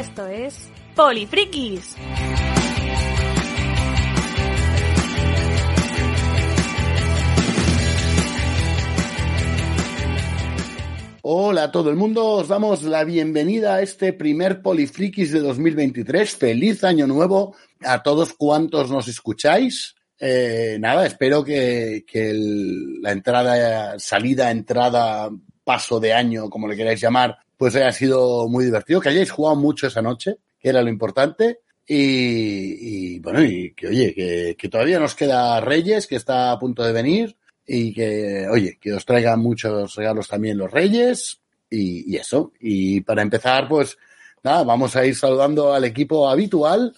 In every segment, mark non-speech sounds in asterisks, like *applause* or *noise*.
Esto es Polifrikis. Hola a todo el mundo, os damos la bienvenida a este primer Polifrikis de 2023. Feliz año nuevo a todos cuantos nos escucháis. Eh, nada, espero que, la entrada, salida, entrada, paso de año, como le queráis llamar, pues haya sido muy divertido, que hayáis jugado mucho esa noche, que era lo importante. Y, y, bueno, y que oye, que, todavía nos queda Reyes, que está a punto de venir, y que, oye, que os traigan muchos regalos también los Reyes, y, y eso. Y para empezar, pues nada, vamos a ir saludando al equipo habitual,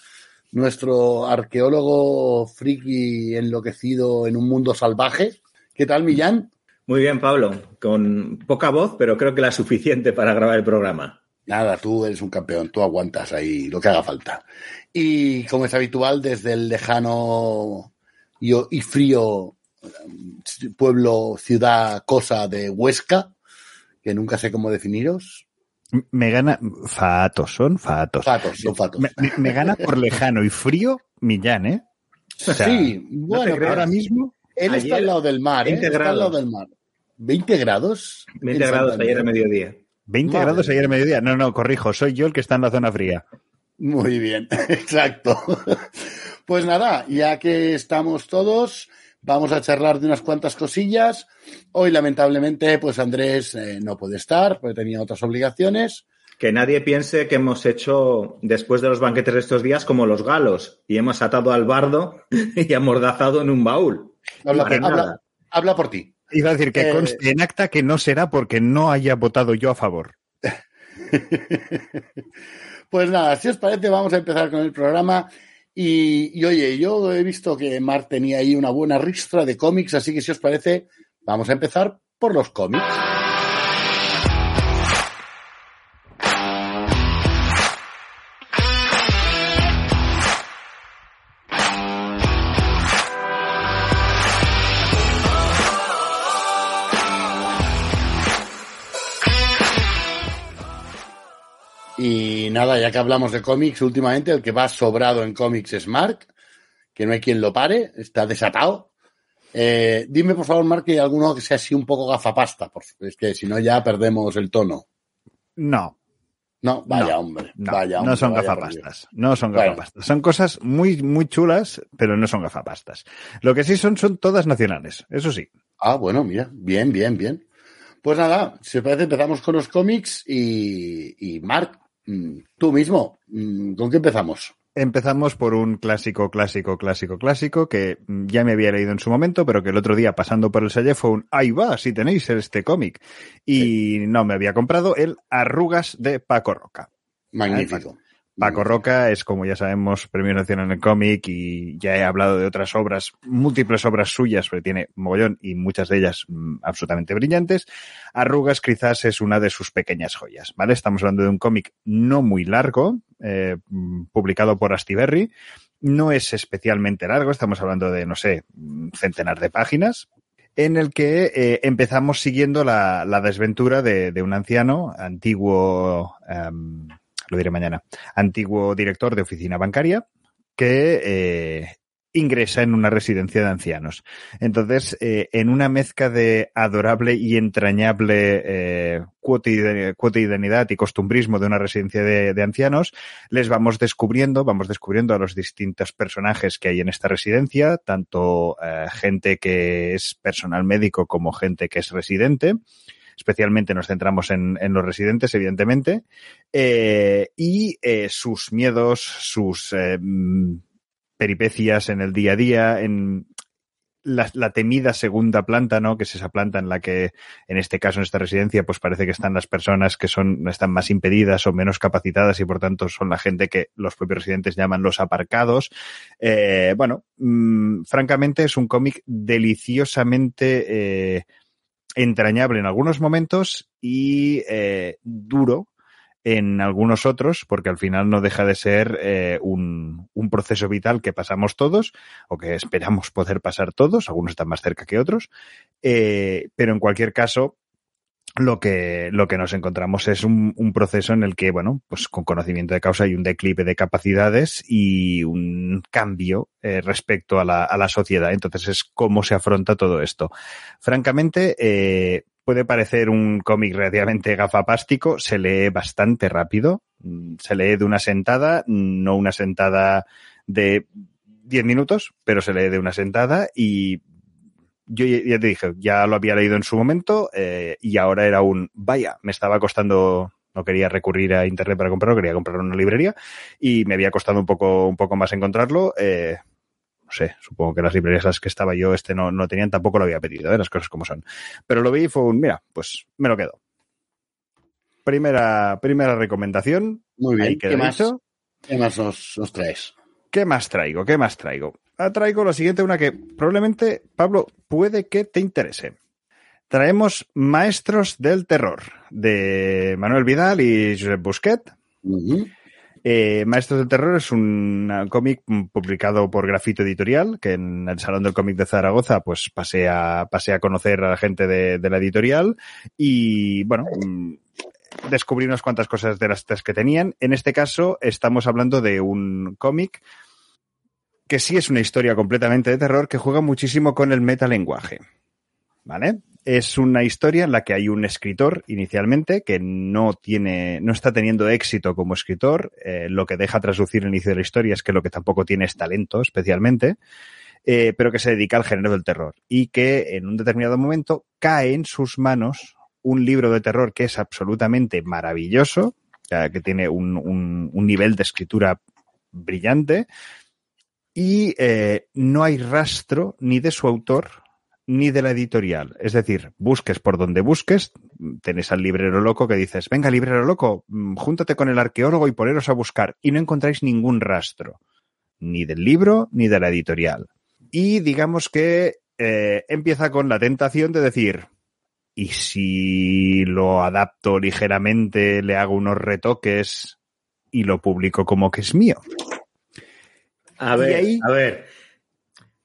nuestro arqueólogo friki enloquecido en un mundo salvaje. ¿Qué tal, Millán? Muy bien, Pablo. Con poca voz, pero creo que la suficiente para grabar el programa. Nada, tú eres un campeón, tú aguantas ahí lo que haga falta. Y como es habitual, desde el lejano y, frío eh, pueblo, ciudad, cosa de Huesca, que nunca sé cómo definiros. Me gana. Fatos, son fatos. Fatos, son fatos. Me, me- me gana por lejano y frío Millán, ¿eh? O sea, sí, bueno, ahora mismo. Él está al lado del mar, ¿eh? 20 Está al lado grados. del mar. ¿20 grados? 20 En grados ayer a mediodía. 20 Madre grados ayer a mediodía. No, no, corrijo, soy yo el que está en la zona fría. Muy bien, *laughs* exacto. Pues nada, ya que estamos todos, vamos a charlar de unas cuantas cosillas. Hoy, lamentablemente, pues Andrés eh, no puede estar, porque tenía otras obligaciones. Que nadie piense que hemos hecho, después de los banquetes de estos días, como los galos y hemos atado al bardo *laughs* y amordazado en un baúl. Habla, por ti. Iba a decir que Eh, conste en acta que no será porque no haya votado yo a favor. *laughs* Pues nada, si os parece, vamos a empezar con el programa. Y, y, oye, yo he visto que Mark tenía ahí una buena ristra de cómics, así que si os parece, vamos a empezar por los cómics. Nada, ya que hablamos de cómics, últimamente el que va sobrado en cómics es Mark, que no hay quien lo pare, está desatado. Eh, dime, por favor, Mark, que hay alguno que sea así un poco gafapasta, por- es que si no ya perdemos el tono. No, No, vaya No, hombre, no, vaya hombre, no son gafapastas. No son Bueno. gafapastas. Son cosas muy, muy chulas, pero no son gafapastas. Lo que sí son, son todas nacionales. Eso sí. Ah, bueno, mira, bien, bien, bien. Pues nada, si os parece, empezamos con los cómics y, y Mark, tú mismo, mm, ¿con qué empezamos? Empezamos por un clásico, clásico, clásico, clásico que mm, ya me había leído en su momento, pero que el otro día pasando por el Salle fue un ahí va, si tenéis este cómic. Y no me había comprado el Arrugas de Paco Roca. Magnífico. Paco Roca es, como ya sabemos, premio nacional en el cómic y ya he hablado de otras obras, múltiples obras suyas, porque tiene mogollón y muchas de ellas mm, absolutamente brillantes. Arrugas quizás es una de sus pequeñas joyas, ¿vale? Estamos hablando de un cómic no muy largo, eh, mm, publicado por Astiberri. No es especialmente largo, estamos hablando de, no sé, centenar de páginas, en el que eh, empezamos siguiendo la, la desventura de, de un anciano, antiguo, em, lo diré mañana, antiguo director de oficina bancaria, que eh, ingresa en una residencia de ancianos. Entonces, eh, en una mezcla de adorable y entrañable eh, cotidianidad y costumbrismo de una residencia de, de ancianos, les vamos descubriendo, vamos descubriendo a los distintos personajes que hay en esta residencia, tanto eh, gente que es personal médico como gente que es residente. Especialmente nos centramos en, en los residentes, evidentemente, eh, y eh, sus miedos, sus eh, mm, peripecias en el día a día, en la, la temida segunda planta, ¿no? Que es esa planta en la que, en este caso, en esta residencia, pues parece que están las personas que son, están más impedidas o menos capacitadas y por tanto son la gente que los propios residentes llaman los aparcados. Eh, bueno, mm, francamente es un cómic deliciosamente eh, entrañable en algunos momentos y eh, duro en algunos otros, porque al final no deja de ser eh, un, un, proceso vital que pasamos todos, o que esperamos poder pasar todos, algunos están más cerca que otros, eh, pero en cualquier caso, lo que, lo que nos encontramos es un, un, proceso en el que, bueno, pues con conocimiento de causa hay un declive de capacidades y un cambio eh, respecto a la, a la, sociedad. Entonces es cómo se afronta todo esto. Francamente, eh, puede parecer un cómic relativamente gafapástico, se lee bastante rápido, se lee de una sentada, no una sentada de 10 minutos, pero se lee de una sentada y yo ya te dije, ya lo había leído en su momento eh, y ahora era un, vaya, me estaba costando, no quería recurrir a internet para comprarlo, quería comprarlo en una librería y me había costado un poco, un poco más encontrarlo. Eh, no sé, supongo que las librerías las que estaba yo, este no, no tenían, tampoco lo había pedido, ¿eh? las cosas como son. Pero lo vi y fue un, mira, pues me lo quedo. Primera, primera recomendación. Muy bien. ¿Qué más, ¿Qué más nos, nos traes? ¿Qué más traigo? ¿Qué más traigo? Traigo la siguiente, una que probablemente, Pablo, puede que te interese. Traemos Maestros del Terror, de Manuel Vidal y Josep Busquet. Uh -huh. eh, Maestros del Terror es un cómic publicado por Grafito Editorial, que en el Salón del Cómic de Zaragoza, pues pasé a, pasé a conocer a la gente de, de la editorial y, bueno, descubrí unas cuantas cosas de las tres que tenían. En este caso, estamos hablando de un cómic que sí es una historia completamente de terror que juega muchísimo con el metalenguaje. ¿Vale? Es una historia en la que hay un escritor inicialmente que no tiene, no está teniendo éxito como escritor. Eh, lo que deja traslucir el inicio de la historia es que lo que tampoco tiene es talento, especialmente, eh, pero que se dedica al género del terror y que en un determinado momento cae en sus manos un libro de terror que es absolutamente maravilloso, que tiene un, nivel de escritura brillante, y eh, no hay rastro ni de su autor ni de la editorial. Es decir, busques por donde busques, tenés al librero loco que dices, venga, librero loco, júntate con el arqueólogo y poneros a buscar, y no encontráis ningún rastro, ni del libro ni de la editorial. Y digamos que eh, empieza con la tentación de decir, ¿y si lo adapto ligeramente, le hago unos retoques y lo publico como que es mío? A ver, ahí... a ver,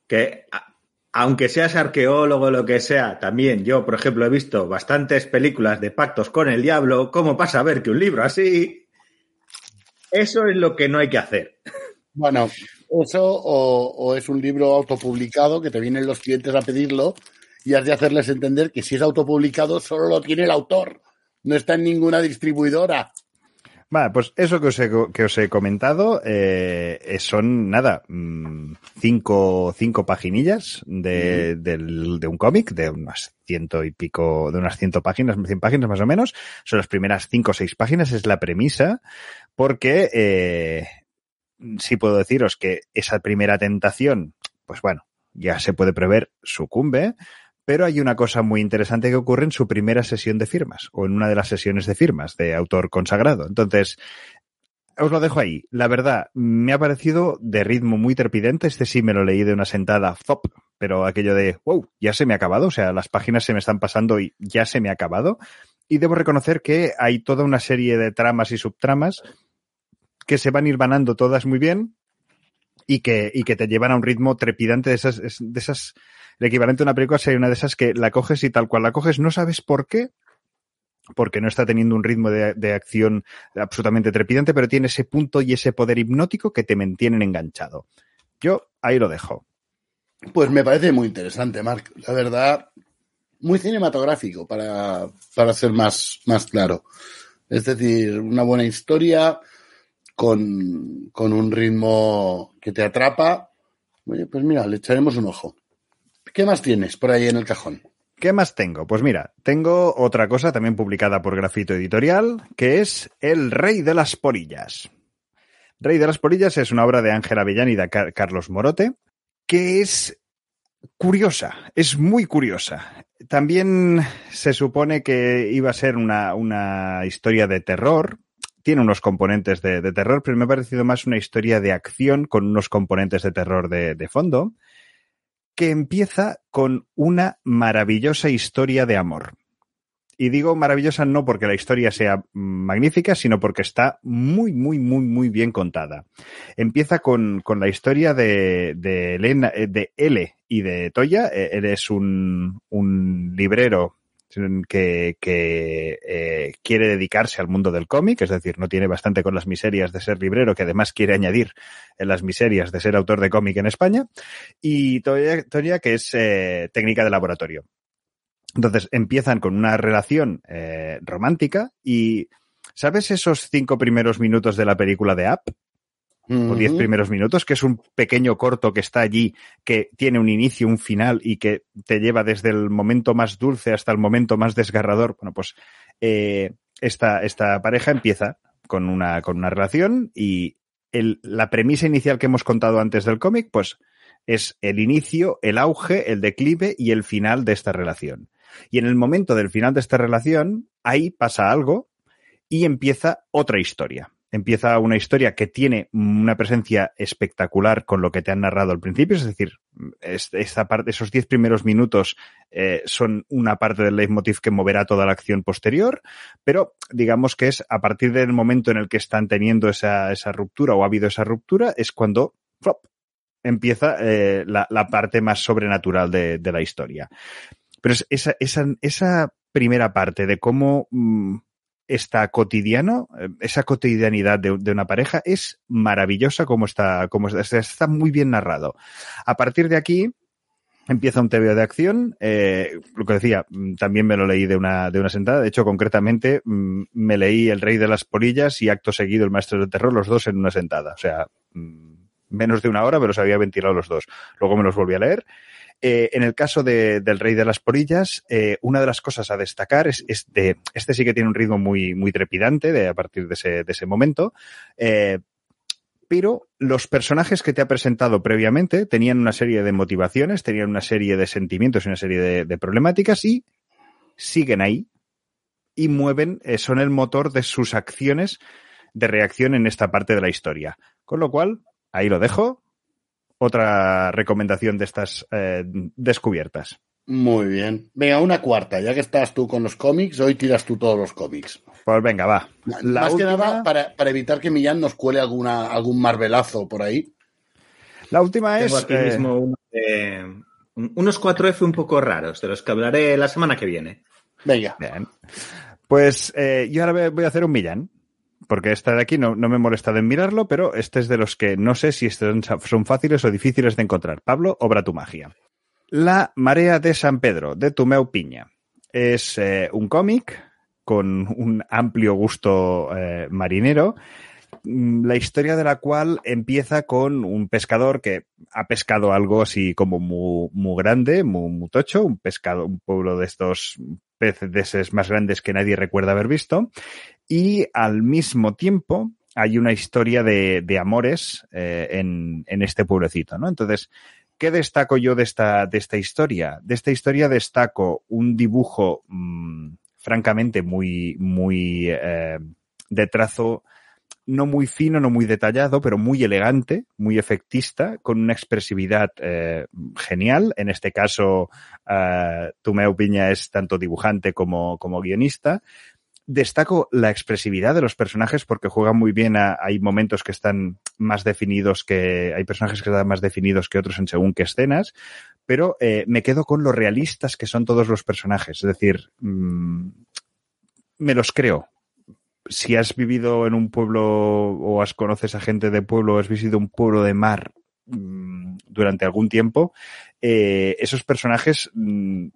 que a, aunque seas arqueólogo o lo que sea, también yo, por ejemplo, he visto bastantes películas de pactos con el diablo, ¿cómo pasa a ver que un libro así? Eso es lo que no hay que hacer. Bueno, eso o, o es un libro autopublicado que te vienen los clientes a pedirlo y has de hacerles entender que si es autopublicado solo lo tiene el autor, no está en ninguna distribuidora. Vale, pues eso que os he, que os he comentado eh, son, nada, cinco, cinco paginillas de, mm. de, de un cómic de unas ciento y pico, de unas ciento páginas, cien páginas más o menos. Son las primeras cinco o seis páginas, es la premisa, porque eh, sí puedo deciros que esa primera tentación, pues bueno, ya se puede prever, sucumbe, pero hay una cosa muy interesante que ocurre en su primera sesión de firmas o en una de las sesiones de firmas de autor consagrado. Entonces, os lo dejo ahí. La verdad, me ha parecido de ritmo muy trepidante. Este sí me lo leí de una sentada, ¡fop! Pero aquello de, wow, ya se me ha acabado. O sea, las páginas se me están pasando y ya se me ha acabado. Y debo reconocer que hay toda una serie de tramas y subtramas que se van ir vanando todas muy bien y que, y que te llevan a un ritmo trepidante de esas, de esas el equivalente a una película sería una de esas que la coges y tal cual la coges, no sabes por qué, porque no está teniendo un ritmo de, de, acción absolutamente trepidante, pero tiene ese punto y ese poder hipnótico que te mantienen enganchado. Yo ahí lo dejo. Pues me parece muy interesante, Marc. La verdad, muy cinematográfico para, para ser más, más claro. Es decir, una buena historia con, con un ritmo que te atrapa. Oye, pues mira, le echaremos un ojo. ¿Qué más tienes por ahí en el cajón? ¿Qué más tengo? Pues mira, tengo otra cosa también publicada por Grafito Editorial, que es El Rey de las Polillas. Rey de las Polillas es una obra de Ángela Avellán y de Carlos Morote, que es curiosa, es muy curiosa. También se supone que iba a ser una, una historia de terror, tiene unos componentes de, terror, pero me ha parecido más una historia de acción con unos componentes de terror de, fondo que empieza con una maravillosa historia de amor. Y digo maravillosa no porque la historia sea magnífica, sino porque está muy, muy, muy, muy bien contada. Empieza con, con la historia de, de, Elena, de L y de Toya. Él es un, un librero que, eh, quiere dedicarse al mundo del cómic, es decir, no tiene bastante con las miserias de ser librero, que además quiere añadir en las miserias de ser autor de cómic en España, y Toria, que es eh, técnica de laboratorio. Entonces empiezan con una relación eh, romántica y ¿sabes esos cinco primeros minutos de la película de App? O diez primeros minutos, que es un pequeño corto que está allí, que tiene un inicio, un final y que te lleva desde el momento más dulce hasta el momento más desgarrador. Bueno, pues eh, esta, esta pareja empieza con una, con una relación y el, la premisa inicial que hemos contado antes del cómic, pues es el inicio, el auge, el declive y el final de esta relación. Y en el momento del final de esta relación, ahí pasa algo y empieza otra historia empieza una historia que tiene una presencia espectacular con lo que te han narrado al principio, es decir, parte, esos diez primeros minutos eh, son una parte del leitmotiv que moverá toda la acción posterior, pero digamos que es a partir del momento en el que están teniendo esa, esa ruptura o ha habido esa ruptura, es cuando flop, empieza eh, la, parte más sobrenatural de, la historia. Pero es esa, esa, esa primera parte de cómo mm, está cotidiano, eh, esa cotidianidad de, una pareja es maravillosa como está, como está, está muy bien narrado. A partir de aquí, empieza un TVO de acción. Eh, lo que decía, mm, también me lo leí de una, de una sentada. De hecho, concretamente, mm, me leí El Rey de las Polillas y acto seguido El Maestro del Terror, los dos en una sentada. O sea, mm, menos de una hora, pero se había ventilado los dos. Luego me los volví a leer. Eh, en el caso de, del Rey de las Porillas, eh, una de las cosas a destacar es, es, de, este sí que tiene un ritmo muy, muy trepidante a partir de ese, de ese momento. Eh, pero los personajes que te ha presentado previamente tenían una serie de motivaciones, tenían una serie de sentimientos y una serie de, problemáticas y siguen ahí y mueven, son el motor de sus acciones de reacción en esta parte de la historia. Con lo cual, ahí lo dejo otra recomendación de estas eh, descubiertas. Muy bien. Venga, una cuarta. Ya que estás tú con los cómics, hoy tiras tú todos los cómics. Pues venga, va. Más que nada para, evitar que Millán nos cuele alguna, algún marvelazo por ahí. La última es. Aquí mismo unos 4F un poco raros, de los que hablaré la semana que viene. Venga. Bien. Pues eh, yo ahora voy a hacer un Millán porque esta de aquí no, me he molestado en mirarlo, pero este es de los que no sé si son fáciles o difíciles de encontrar. Pablo, obra tu magia. La Marea de San Pedro, de Tumeu Piña. Es eh, un cómic con un amplio gusto eh, marinero, mm, la historia de la cual empieza con un pescador que ha pescado algo así como muy, muy grande, muy, muy tocho, un pescado, un pueblo de estos peces más grandes que nadie recuerda haber visto, y al mismo tiempo hay una historia de, de amores eh, en, en, este pueblecito, ¿no? Entonces, ¿qué destaco yo de esta, de esta historia? De esta historia destaco un dibujo mmm, francamente muy, muy eh, de trazo no muy fino, no muy detallado, pero muy elegante, muy efectista, con una expresividad eh, genial. En este caso, uh, Tumeo Piña es tanto dibujante como, como guionista, destaco la expresividad de los personajes porque juegan muy bien. A, hay momentos que están más definidos que, hay personajes que están más definidos que otros en según qué escenas, pero eh, me quedo con lo realistas que son todos los personajes. Es decir, mmm, me los creo. Si has vivido en un pueblo o has conoces a gente de pueblo o has visitado un pueblo de mar mmm, durante algún tiempo, eh, esos personajes mmm,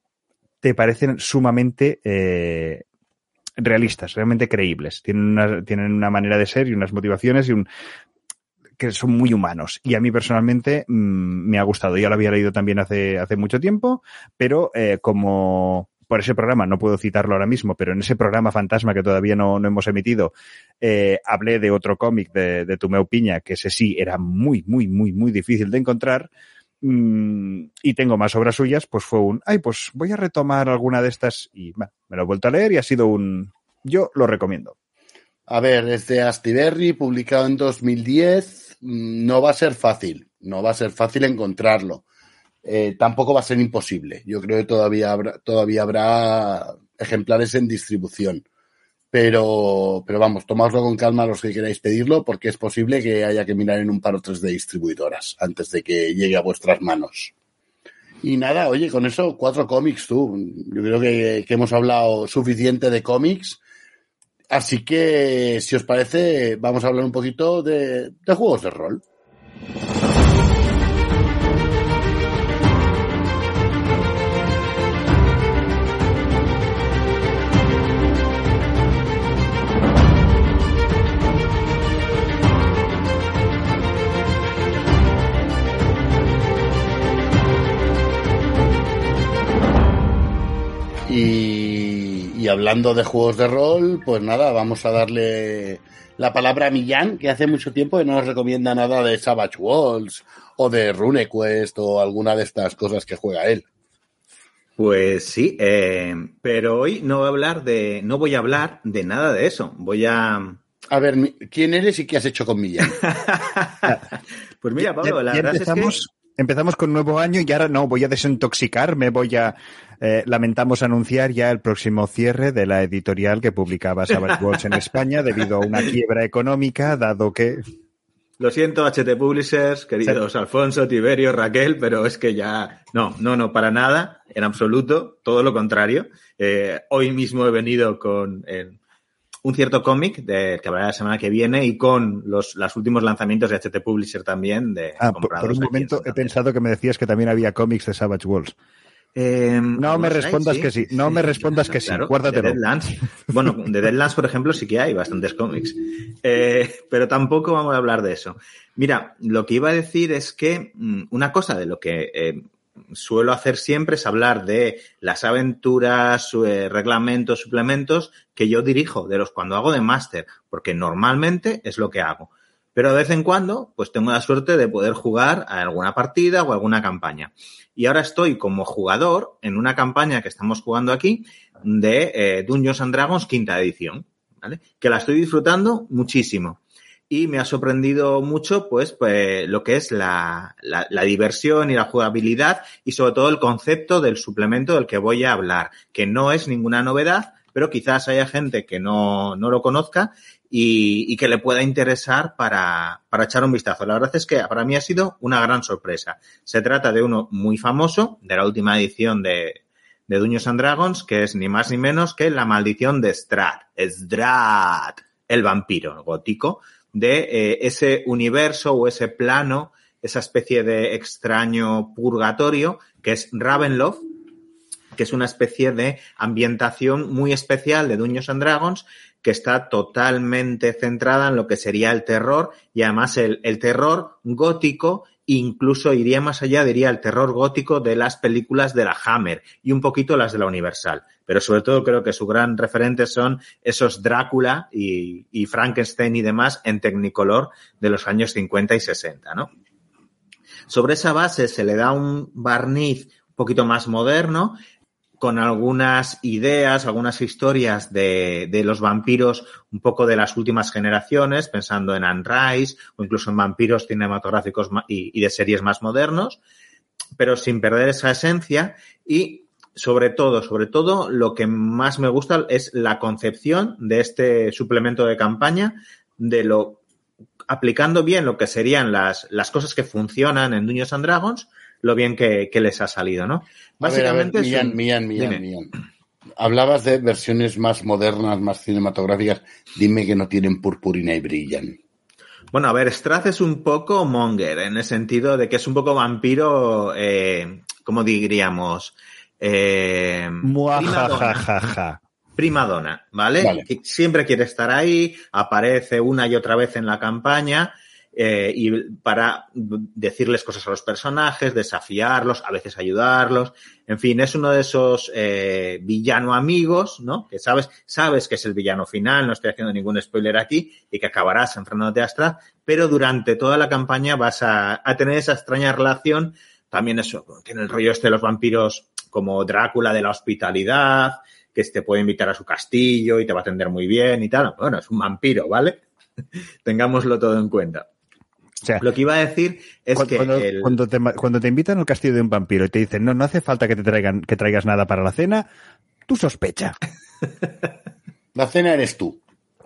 te parecen sumamente eh, realistas, realmente creíbles. Tienen una, tienen una manera de ser y unas motivaciones y un que son muy humanos. Y a mí personalmente mmm, me ha gustado. Ya lo había leído también hace, hace mucho tiempo, pero eh, como por ese programa, no puedo citarlo ahora mismo, pero en ese programa fantasma que todavía no, no hemos emitido, eh, hablé de otro cómic de, de Tumeo Piña, que ese sí era muy, muy, muy, muy difícil de encontrar mmm, y tengo más obras suyas, pues fue un, ay, pues voy a retomar alguna de estas y me lo he vuelto a leer y ha sido un, yo lo recomiendo. A ver, es de Astiberri, publicado en 2010, mm, no va a ser fácil, no va a ser fácil encontrarlo. Eh, tampoco va a ser imposible. Yo creo que todavía habrá, todavía habrá ejemplares en distribución. Pero, pero vamos, tomadlo con calma los que queráis pedirlo, porque es posible que haya que mirar en un par o tres de distribuidoras antes de que llegue a vuestras manos. Y nada, oye, con eso cuatro cómics tú. Yo creo que, hemos hablado suficiente de cómics. Así que, si os parece, vamos a hablar un poquito de juegos de rol. Hablando de juegos de rol, pues nada, vamos a darle la palabra a Millán, que hace mucho tiempo que no nos recomienda nada de Savage Walls o de RuneQuest o alguna de estas cosas que juega él. Pues sí, eh, pero hoy no voy a hablar de, no voy a hablar de nada de eso. Voy a. A ver, ¿quién eres y qué has hecho con Millán? *laughs* pues mira, Pablo, la verdad es que empezamos con nuevo año y ahora no, voy a desintoxicarme, voy a... Eh, lamentamos anunciar ya el próximo cierre de la editorial que publicaba Savage *laughs* Worlds en España debido a una quiebra económica, dado que... Lo siento, HT Publishers, queridos Alfonso, Tiberio, Raquel, pero es que ya... No, no, no, para nada, en absoluto, todo lo contrario. Eh, hoy mismo he venido con un cierto cómic de, que habrá la semana que viene y con los, últimos lanzamientos de HT Publisher también. De ah, por, un momento he pensado que me decías que también había cómics de Savage Worlds. Em, no, me respondas que sí, no me respondas que sí, guárdatelo. De Deadlands. Bueno, de Deadlands, por ejemplo, sí que hay bastantes cómics. Eh, pero tampoco vamos a hablar de eso. Mira, lo que iba a decir es que mm, una cosa de lo que eh, suelo hacer siempre es hablar de las aventuras, eh, reglamentos, suplementos que yo dirijo, de los cuando hago de máster, porque normalmente es lo que hago. Pero de vez en cuando, pues tengo la suerte de poder jugar a alguna partida o alguna campaña. Y ahora estoy como jugador en una campaña que estamos jugando aquí de eh, Dungeons and Dragons quinta edición, ¿vale? Que la estoy disfrutando muchísimo y me ha sorprendido mucho pues, pues lo que es la, la, diversión y la jugabilidad y sobre todo el concepto del suplemento del que voy a hablar, que no es ninguna novedad, pero quizás haya gente que no, no lo conozca y, que le pueda interesar para, para echar un vistazo. La verdad es que para mí ha sido una gran sorpresa. Se trata de uno muy famoso, de la última edición de, de Duños and Dragons, que es ni más ni menos que La Maldición de Strad. Strad, el vampiro gótico de eh, ese universo o ese plano, esa especie de extraño purgatorio que es Ravenloft, que es una especie de ambientación muy especial de Dungeons and Dragons que está totalmente centrada en lo que sería el terror y además el, el terror gótico incluso iría más allá, diría el terror gótico de las películas de la Hammer y un poquito las de la Universal. Pero sobre todo creo que su gran referente son esos Drácula y, Frankenstein y demás en Technicolor de los años 50 y 60, ¿no? Sobre esa base se le da un barniz un poquito más moderno con algunas ideas, algunas historias de, de, los vampiros un poco de las últimas generaciones, pensando en Anne Rice o incluso en vampiros cinematográficos y, y de series más modernos, pero sin perder esa esencia. Y sobre todo, sobre todo, lo que más me gusta es la concepción de este suplemento de campaña, de lo aplicando bien lo que serían las, las cosas que funcionan en Dungeons and Dragons, lo bien que, les ha salido, ¿no? Básicamente. Hablabas de versiones más modernas, más cinematográficas. Dime que no tienen purpurina y brillan. Bueno, a ver, Strath es un poco monger, en el sentido de que es un poco vampiro, eh, ¿cómo diríamos? Eh, prima donna, ¿vale? ¿vale? Siempre quiere estar ahí, aparece una y otra vez en la campaña eh, y para decirles cosas a los personajes, desafiarlos, a veces ayudarlos. En fin, es uno de esos eh, villano amigos, ¿no? Que sabes, sabes que es el villano final, no estoy haciendo ningún spoiler aquí, y que acabarás enfrentándote a Astra, pero durante toda la campaña vas a, tener esa extraña relación. También eso, tiene el rollo este de los vampiros como Drácula de la hospitalidad, que te puede invitar a su castillo y te va a atender muy bien y tal. Bueno, es un vampiro, ¿vale? *laughs* Tengámoslo todo en cuenta. O sea, lo que iba a decir es que cuando, te, cuando te invitan al castillo de un vampiro y te dicen no, no hace falta que te traigan, que traigas nada para la cena, tú sospecha. *laughs* la cena eres tú.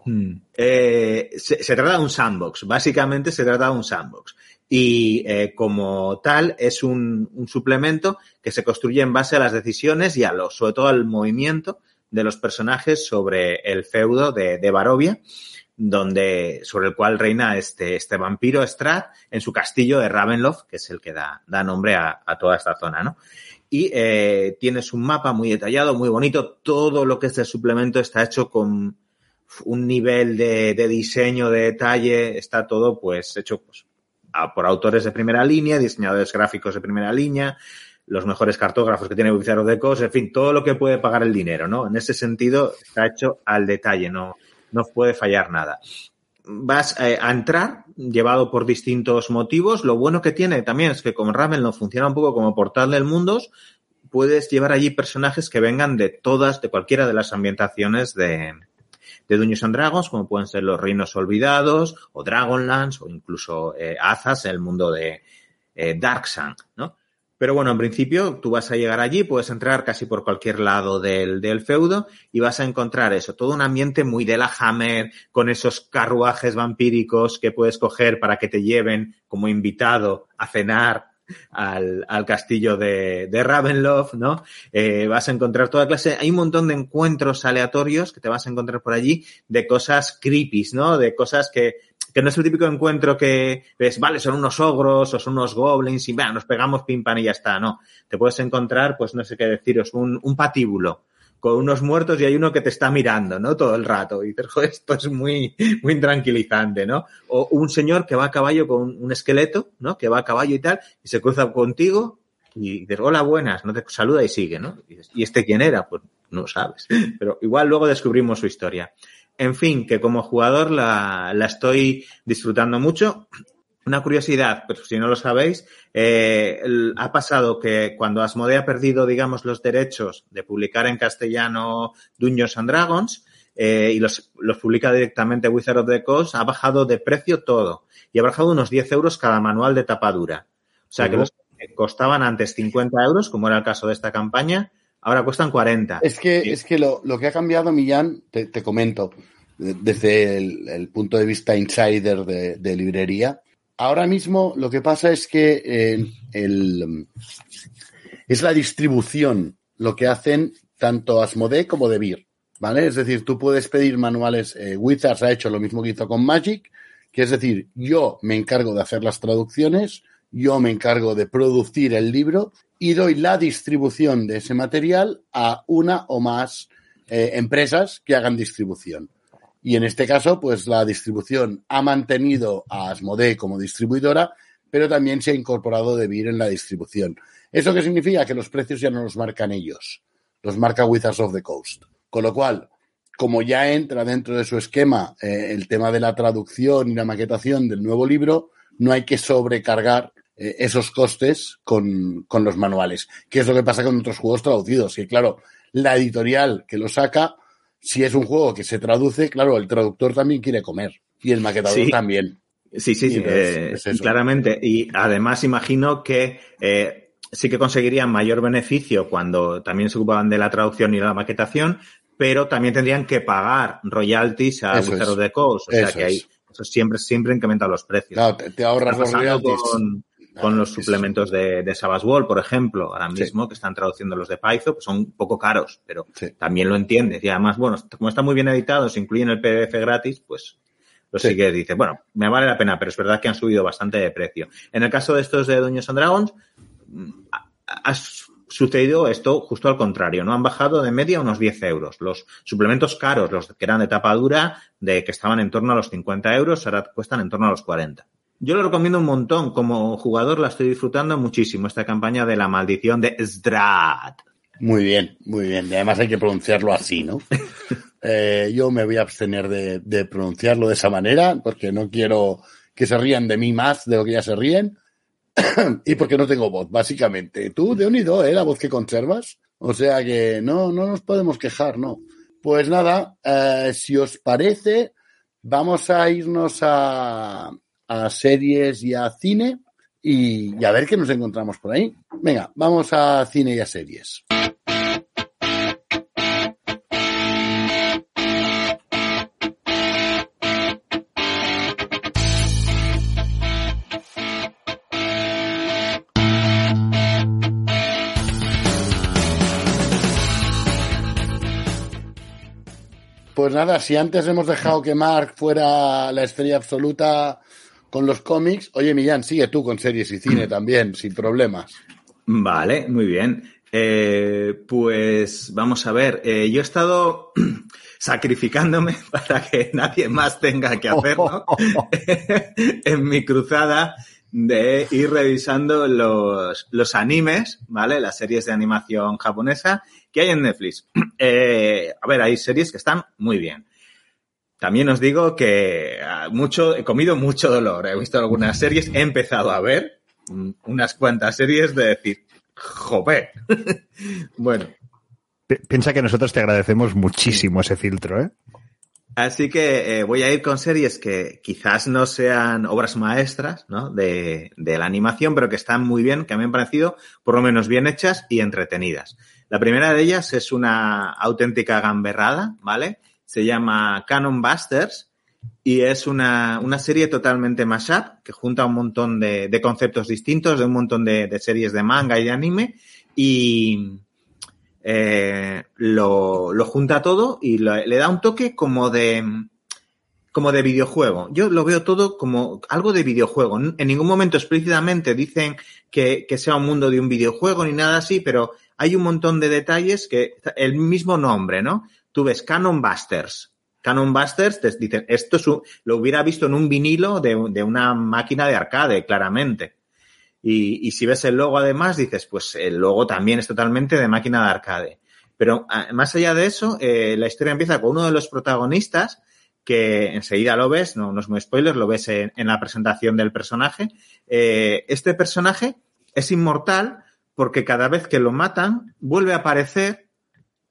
Hmm. Eh, se, trata de un sandbox, básicamente se trata de un sandbox. y eh, como tal es un, un, suplemento que se construye en base a las decisiones y a lo, sobre todo al movimiento de los personajes sobre el feudo de, de Barovia, donde, sobre el cual reina este, este vampiro Strad en su castillo de Ravenloft, que es el que da, da nombre a, a toda esta zona, ¿no? Y eh, tienes un mapa muy detallado, muy bonito. Todo lo que es el suplemento está hecho con un nivel de, de diseño, de detalle, está todo pues hecho pues, por autores de primera línea, diseñadores gráficos de primera línea, los mejores cartógrafos que tiene Wizard of the Coast, en fin, todo lo que puede pagar el dinero, ¿no? En ese sentido está hecho al detalle, no, no puede fallar nada. Vas eh, a entrar llevado por distintos motivos. Lo bueno que tiene también es que como Raven no funciona un poco como portal del mundos, puedes llevar allí personajes que vengan de todas, de cualquiera de las ambientaciones de, de Dungeons and Dragons, como pueden ser los Reinos Olvidados, o Dragonlance, o incluso eh, Azas, el mundo de eh, Darksun, ¿no? Pero bueno, en principio tú vas a llegar allí, puedes entrar casi por cualquier lado del, del, feudo y vas a encontrar eso, todo un ambiente muy de la Hammer, con esos carruajes vampíricos que puedes coger para que te lleven como invitado a cenar al, al castillo de, de, Ravenloft, ¿no? Eh, vas a encontrar toda clase, hay un montón de encuentros aleatorios que te vas a encontrar por allí de cosas creepy, ¿no? De cosas que que no es el típico encuentro que ves, vale, son unos ogros o son unos goblins y nos pegamos pim pam y ya está, no. Te puedes encontrar, pues no sé qué deciros, un, un patíbulo con unos muertos y hay uno que te está mirando, ¿no? Todo el rato. Y dices, esto es muy, muy tranquilizante, ¿no? O un señor que va a caballo con un esqueleto, ¿no? Que va a caballo y tal, y se cruza contigo y dices, hola, buenas, no te saluda y sigue, ¿no? Y, ¿y este quién era? Pues no sabes. Pero igual luego descubrimos su historia. En fin, que como jugador la, la estoy disfrutando mucho. Una curiosidad, pero si no lo sabéis, eh, ha pasado que cuando Asmodee ha perdido, digamos, los derechos de publicar en castellano Dungeons and Dragons eh, y los, los publica directamente Wizard of the Coast, ha bajado de precio todo y ha bajado unos 10 euros cada manual de tapadura. O sea, uh -huh. que los que costaban antes 50 euros, como era el caso de esta campaña, ahora cuestan 40. Es que, ¿sí? es que lo, lo, que ha cambiado, Millán, te, te comento, desde el, el, punto de vista insider de, de, librería, ahora mismo lo que pasa es que eh, el, es la distribución lo que hacen tanto Asmodee como Debir, ¿vale? Es decir, tú puedes pedir manuales, eh, Wizards ha hecho lo mismo que hizo con Magic, que es decir, yo me encargo de hacer las traducciones, yo me encargo de producir el libro y doy la distribución de ese material a una o más eh, empresas que hagan distribución. Y en este caso, pues la distribución ha mantenido a Asmodee como distribuidora, pero también se ha incorporado Debir en la distribución. ¿Eso qué significa? Que los precios ya no los marcan ellos, los marca Wizards of the Coast. Con lo cual, como ya entra dentro de su esquema eh, el tema de la traducción y la maquetación del nuevo libro, no hay que sobrecargar eh, esos costes con, con los manuales, que es lo que pasa con otros juegos traducidos. Que claro, la editorial que lo saca si es un juego que se traduce, claro, el traductor también quiere comer y el maquetador sí. también. Sí, sí, sí, eh, claramente. Y además imagino que eh, sí que conseguirían mayor beneficio cuando también se ocupaban de la traducción y la maquetación, pero también tendrían que pagar royalties a Wizard of the Coast. O sea Eso que hay, eso siempre, siempre incrementa los precios. Claro, te, te ahorras los royalties. Con, con los suplementos de, de Savage Wall, por ejemplo, ahora mismo, sí. que están traduciendo los de Python, pues son un poco caros, pero sí. también lo entiendes. Y además, bueno, como está muy bien editado, se incluyen el PDF gratis, pues lo sí. que dice, bueno, me vale la pena, pero es verdad que han subido bastante de precio. En el caso de estos de Dungeons and Dragons, ha sucedido esto justo al contrario, ¿no? Han bajado de media unos 10 euros. Los suplementos caros, los que eran de tapa dura, de que estaban en torno a los 50 euros, ahora cuestan en torno a los 40. Yo lo recomiendo un montón. Como jugador la estoy disfrutando muchísimo, esta campaña de la maldición de Strad. Muy bien, muy bien. Y además hay que pronunciarlo así, ¿no? *laughs* eh, yo me voy a abstener de, de, pronunciarlo de esa manera porque no quiero que se rían de mí más de lo que ya se ríen *coughs* y porque no tengo voz, básicamente. Tú, de unido, ¿eh? La voz que conservas. O sea que no, no nos podemos quejar, ¿no? Pues nada, eh, si os parece, vamos a irnos a, a series y a cine y, a ver qué nos encontramos por ahí. Venga, vamos a cine y a series. Pues nada, si antes hemos dejado que Mark fuera la estrella absoluta con los cómics, oye Millán, sigue tú con series y cine *clears throat* también, sin problemas. Vale, muy bien. Eh, pues vamos a ver, eh, yo he estado *clears throat* sacrificándome *laughs* para que nadie más tenga que hacerlo *laughs* *laughs* en mi cruzada de ir revisando los, los animes, ¿vale? Las series de animación japonesa que hay en Netflix. *clears throat* Eh, a ver, hay series que están muy bien. También os digo que ah, mucho, he comido mucho dolor. He visto algunas series, he empezado a ver unas cuantas series de decir, joder. *laughs* bueno. Piensa que nosotros te agradecemos muchísimo ese filtro, ¿eh? Así que eh, voy a ir con series que quizás no sean obras maestras ¿no? de, de, la animación, pero que están muy bien, que me han parecido por lo menos bien hechas y entretenidas. La primera de ellas es una auténtica gamberrada, ¿vale? Se llama Canon Busters y es una, una serie totalmente mashup que junta un montón de, conceptos distintos de un montón de, series de manga y de anime y eh, lo, lo, junta todo y le da un toque como de como de videojuego. Yo lo veo todo como algo de videojuego. En ningún momento explícitamente dicen que, que sea un mundo de un videojuego ni nada así, pero hay un montón de detalles que el mismo nombre, ¿no? Tú ves Canon Busters. Canon Busters te dicen, esto es un, lo hubiera visto en un vinilo de, una máquina de arcade, claramente. Y, y, si ves el logo además, dices, pues el logo también es totalmente de máquina de arcade. Pero más allá de eso, eh, la historia empieza con uno de los protagonistas, que enseguida lo ves, no, no es muy spoiler, lo ves en, en la presentación del personaje. Eh, este personaje es inmortal porque cada vez que lo matan, vuelve a aparecer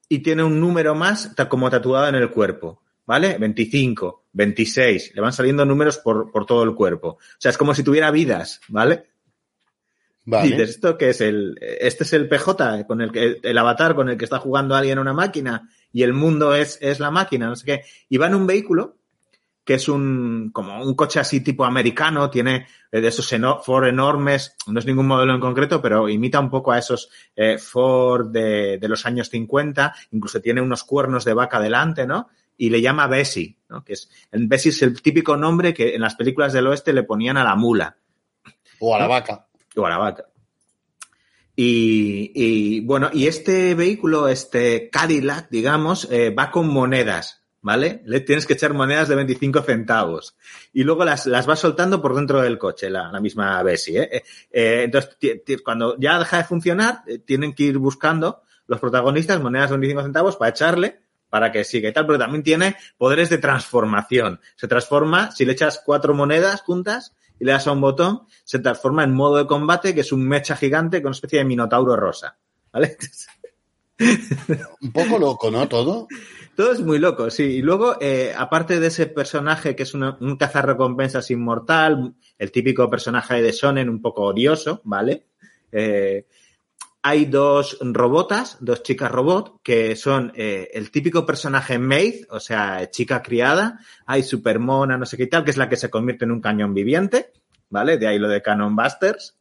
y tiene un número más como tatuado en el cuerpo, ¿vale? 25, 26, le van saliendo números por, por todo el cuerpo. O sea, es como si tuviera vidas, ¿vale? Vale. Dices, ¿esto qué es? El, este es el PJ, con el que, el avatar con el que está jugando alguien en una máquina y el mundo es, es la máquina, no sé qué. Y va en un vehículo que es un, como un coche así tipo americano, tiene eh, de esos Ford enormes, no es ningún modelo en concreto, pero imita un poco a esos eh, Ford de, de, los años 50, incluso tiene unos cuernos de vaca delante, ¿no? Y le llama Bessie, ¿no? Que es, el Bessie es el típico nombre que en las películas del oeste le ponían a la mula. O a la ¿no? vaca. O a la vaca. Y, y, bueno, y este vehículo, este Cadillac, digamos, eh, va con monedas, ¿vale? Le tienes que echar monedas de 25 centavos. Y luego las, las vas soltando por dentro del coche, la, la misma Bessie, ¿eh? eh entonces, cuando ya deja de funcionar, eh, tienen que ir buscando los protagonistas monedas de 25 centavos para echarle para que siga y tal, pero también tiene poderes de transformación. Se transforma, si le echas cuatro monedas juntas y le das a un botón, se transforma en modo de combate, que es un mecha gigante con una especie de minotauro rosa. ¿Vale? *laughs* un poco loco, ¿no? Todo. Todo es muy loco, sí. Y luego, eh, aparte de ese personaje que es una, un cazarrecompensas inmortal, el típico personaje de Sonen un poco odioso, ¿vale? Eh, hay dos robotas, dos chicas robot, que son eh, el típico personaje maid, o sea, chica criada. Hay supermona, no sé qué tal, que es la que se convierte en un cañón viviente, ¿vale? De ahí lo de Canon Busters.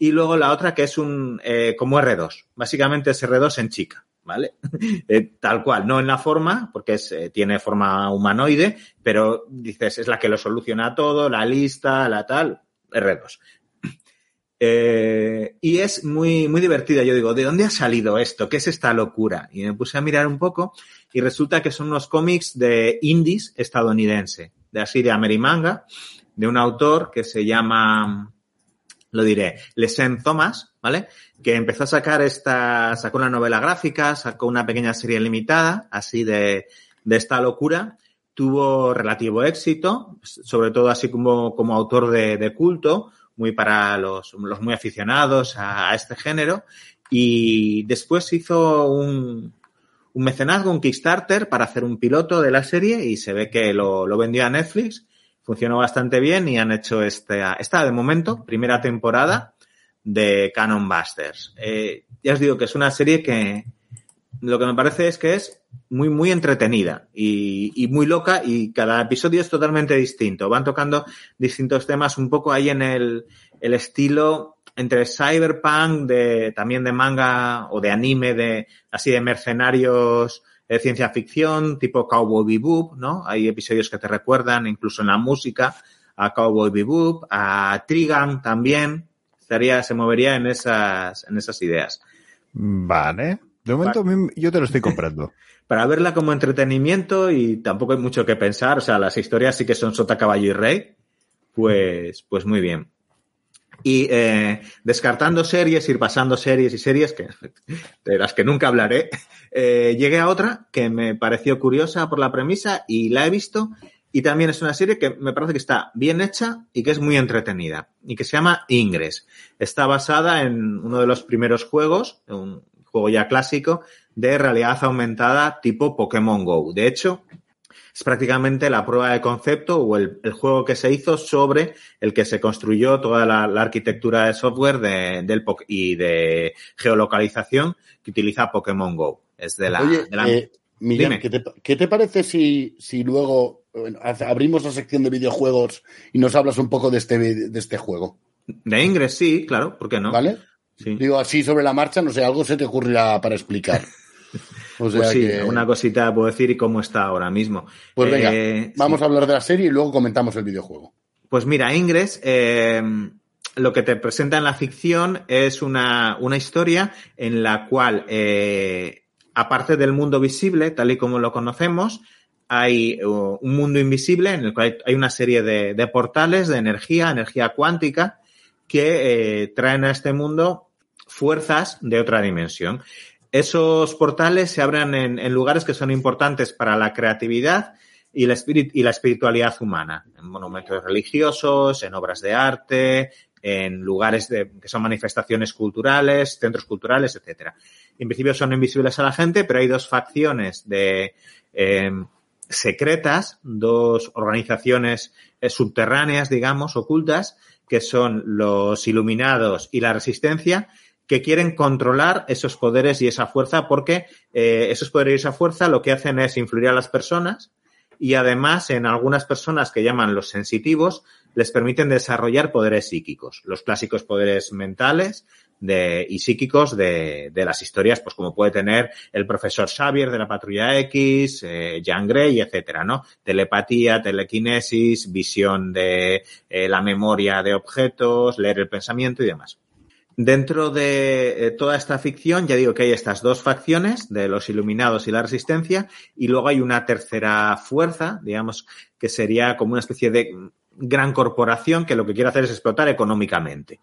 Y luego la otra que es un, eh, como R2. Básicamente es R2 en chica. ¿vale? *laughs* Eh, tal cual, no en la forma, porque eh, tiene forma humanoide, pero dices, es la que lo soluciona todo, la lista, la tal, R2. *clears throat* Eh, y es muy, muy divertida. Yo digo, ¿de dónde ha salido esto? ¿Qué es esta locura? Y me puse a mirar un poco y resulta que son unos cómics de indies estadounidense, de así de Amerimanga, de un autor que se llama, lo diré, Lesen Thomas, ¿vale? Que empezó a sacar esta, sacó una novela gráfica, sacó una pequeña serie limitada, así de, de esta locura. Tuvo relativo éxito, sobre todo así como, como autor de, de culto, muy para los, los muy aficionados a, a, este género. Y después hizo un, un mecenazgo, un Kickstarter para hacer un piloto de la serie y se ve que lo, lo vendió a Netflix. Funcionó bastante bien y han hecho esta, esta de momento, primera temporada de Canon Busters. Eh, ya os digo que es una serie que lo que me parece es que es muy, muy entretenida y, muy loca y cada episodio es totalmente distinto. Van tocando distintos temas un poco ahí en el estilo entre cyberpunk, de, también de manga o de anime, de así de mercenarios de ciencia ficción, tipo Cowboy Bebop, ¿no? Hay episodios que te recuerdan, incluso en la música, a Cowboy Bebop, a Trigan también, estaría, se movería en esas, en esas ideas. Vale. De momento yo te lo estoy comprando. *laughs* Para verla como entretenimiento y tampoco hay mucho que pensar, o sea, las historias sí que son sota, caballo y rey, pues, pues muy bien. Y eh, descartando series, ir pasando series y series, que, *laughs* de las que nunca hablaré, eh, llegué a otra que me pareció curiosa por la premisa y la he visto. Y también es una serie que me parece que está bien hecha y que es muy entretenida. Y que se llama Ingres. Está basada en uno de los primeros juegos, un juego ya clásico, de realidad aumentada tipo Pokémon Go. De hecho, es prácticamente la prueba de concepto o el, juego que se hizo sobre el que se construyó toda la, arquitectura de software de, del, y de geolocalización que utiliza Pokémon Go. Es de la... Oye, eh, ¿qué, te, parece si, si luego abrimos la sección de videojuegos y nos hablas un poco de este, de este juego? De Ingress, sí, claro, ¿por qué no? ¿Vale? Digo así sobre la marcha, no sé, algo se te ocurrirá para explicar. *laughs* pues sí, una cosita puedo decir y cómo está ahora mismo. Pues venga, eh, vamos a hablar de la serie y luego comentamos el videojuego. Pues mira, Ingress, eh, lo que te presenta en la ficción es una, historia en la cual, eh, aparte del mundo visible, tal y como lo conocemos, hay un mundo invisible en el cual hay una serie de, portales de energía, energía cuántica, que traen a este mundo fuerzas de otra dimensión. Esos portales se abren en, lugares que son importantes para la creatividad y la, y la espiritualidad humana, en monumentos religiosos, en obras de arte, en lugares de, que son manifestaciones culturales, centros culturales, etcétera. En principio son invisibles a la gente, pero hay dos facciones de em, secretas, dos organizaciones eh, subterráneas, digamos, ocultas, que son los iluminados y la resistencia, que quieren controlar esos poderes y esa fuerza porque eh, esos poderes y esa fuerza lo que hacen es influir a las personas y además en algunas personas que llaman los sensitivos les permiten desarrollar poderes psíquicos, los clásicos poderes mentales de, y psíquicos de, de, las historias, pues como puede tener el profesor Xavier de la Patrulla X, eh, Jean Grey, etcétera, ¿no? Telepatía, telequinesis, visión de eh, la memoria de objetos, leer el pensamiento y demás. Dentro de eh, toda esta ficción, ya digo que hay estas dos facciones, de los iluminados y la resistencia, y luego hay una tercera fuerza, digamos, que sería como una especie de gran corporación que lo que quiere hacer es explotar económicamente.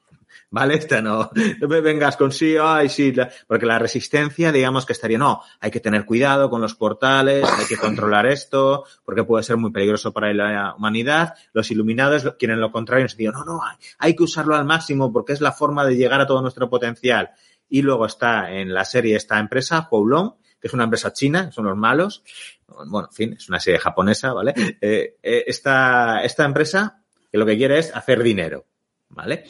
¿vale? *laughs* Esta no, no me vengas con sí, ay, sí, porque la resistencia, digamos que estaría, no, hay que tener cuidado con los portales, hay que controlar esto, porque puede ser muy peligroso para la humanidad. Los iluminados quieren lo contrario, en sentido, no, no, hay, que usarlo al máximo porque es la forma de llegar a todo nuestro potencial. Y luego está en la serie esta empresa, Kowloon, que es una empresa china, son los malos. Bueno, en fin, es una serie japonesa, ¿vale? Eh, eh, esta, esta empresa que lo que quiere es hacer dinero, ¿vale?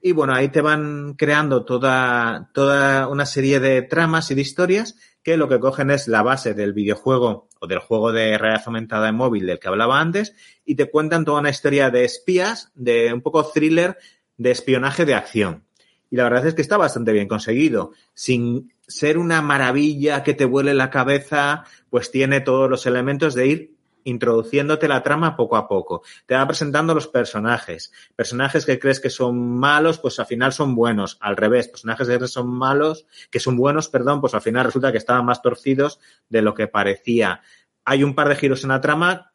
Y bueno, ahí te van creando toda, toda una serie de tramas y de historias que lo que cogen es la base del videojuego o del juego de realidad aumentada en móvil del que hablaba antes y te cuentan toda una historia de espías, de un poco thriller de espionaje de acción. Y la verdad es que está bastante bien conseguido. Sin ser una maravilla que te vuele la cabeza, pues tiene todos los elementos de ir introduciéndote la trama poco a poco. Te va presentando los personajes. Personajes que crees que son malos, pues al final son buenos. Al revés, personajes que crees son malos, que son buenos, perdón, pues al final resulta que estaban más torcidos de lo que parecía. Hay un par de giros en la trama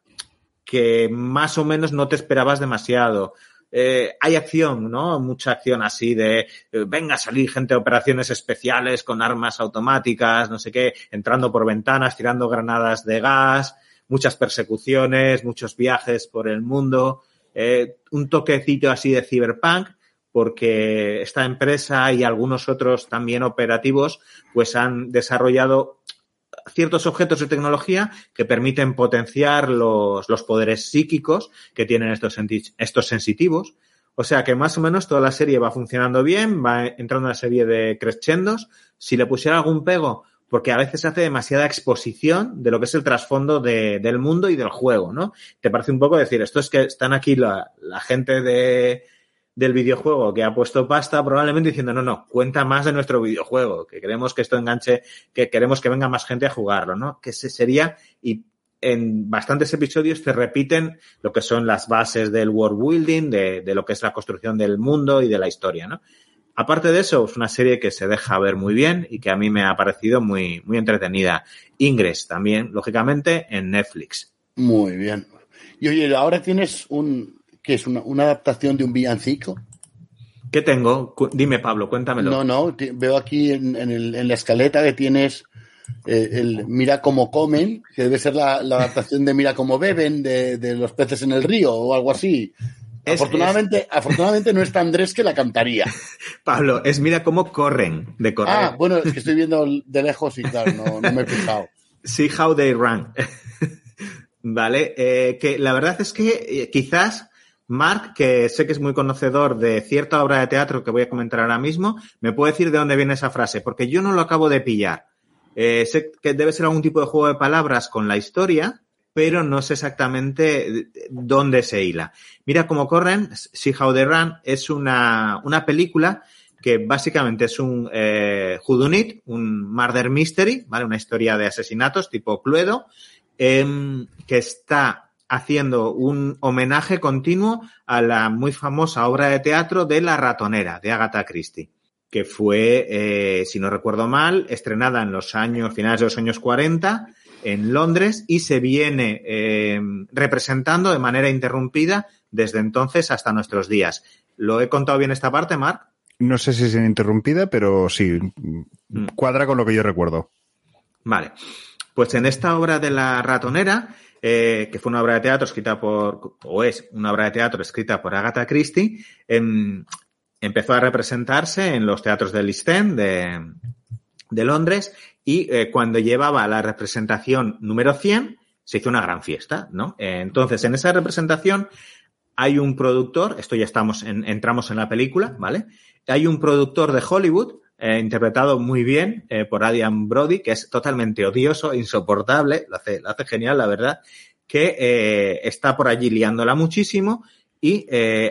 que más o menos no te esperabas demasiado. Eh, hay acción, ¿no? Mucha acción así de, eh, venga a salir gente de operaciones especiales con armas automáticas, no sé qué, entrando por ventanas, tirando granadas de gas, muchas persecuciones, muchos viajes por el mundo, eh, un toquecito así de cyberpunk, porque esta empresa y algunos otros también operativos, pues han desarrollado ciertos objetos de tecnología que permiten potenciar los, los poderes psíquicos que tienen estos, estos sensitivos. O sea que más o menos toda la serie va funcionando bien, va entrando una serie de crescendos. Si le pusiera algún pego, porque a veces hace demasiada exposición de lo que es el trasfondo de, del mundo y del juego, ¿no? Te parece un poco decir, esto es que están aquí la, la gente de, del videojuego que ha puesto pasta, probablemente diciendo, no, no, cuenta más de nuestro videojuego, que queremos que esto enganche, que queremos que venga más gente a jugarlo, ¿no? Que ese sería, y en bastantes episodios te repiten lo que son las bases del world building, de, de lo que es la construcción del mundo y de la historia, ¿no? Aparte de eso, es una serie que se deja ver muy bien y que a mí me ha parecido muy, muy entretenida. Ingres también, lógicamente, en Netflix. Muy bien. Y oye, ahora tienes un, ¿qué es? Una, una adaptación de un villancico. ¿Qué tengo? Dime, Pablo, cuéntamelo. No, no, veo aquí en, en, el, en, la escaleta que tienes eh, el Mira cómo comen, que debe ser la, la adaptación de Mira cómo beben, de, de, los peces en el río o algo así. Es, afortunadamente, es... afortunadamente no está Andrés que la cantaría. *laughs* Pablo, es Mira cómo corren, de correr. Ah, bueno, es que estoy viendo de lejos y claro, no, no me he fijado. See how they run. *laughs* Vale, eh, que la verdad es que eh, quizás Mark, que sé que es muy conocedor de cierta obra de teatro que voy a comentar ahora mismo, me puede decir de dónde viene esa frase, porque yo no lo acabo de pillar. Eh, sé que debe ser algún tipo de juego de palabras con la historia, pero no sé exactamente dónde se hila. Mira cómo corren, See How They Run es una, una película que básicamente es un eh, un murder mystery, ¿vale? Una historia de asesinatos tipo Cluedo, eh, que está haciendo un homenaje continuo a la muy famosa obra de teatro de La ratonera, de Agatha Christie, que fue, eh, si no recuerdo mal, estrenada en los años, finales de los años 40 en Londres y se viene eh, representando de manera interrumpida desde entonces hasta nuestros días. ¿Lo he contado bien esta parte, Marc? No sé si es interrumpida, pero sí, Mm. cuadra con lo que yo recuerdo. Vale. Pues en esta obra de la ratonera, eh, que fue una obra de teatro escrita por, o es una obra de teatro escrita por Agatha Christie, em, empezó a representarse en los teatros del East End de, Londres y eh, cuando llevaba la representación número 100 se hizo una gran fiesta, ¿no? Eh, entonces, en esa representación hay un productor, esto ya estamos en, entramos en la película, ¿vale? Hay un productor de Hollywood eh, interpretado muy bien eh, por Adrian Brody, que es totalmente odioso, insoportable, lo hace, lo hace genial, la verdad, que eh, está por allí liándola muchísimo y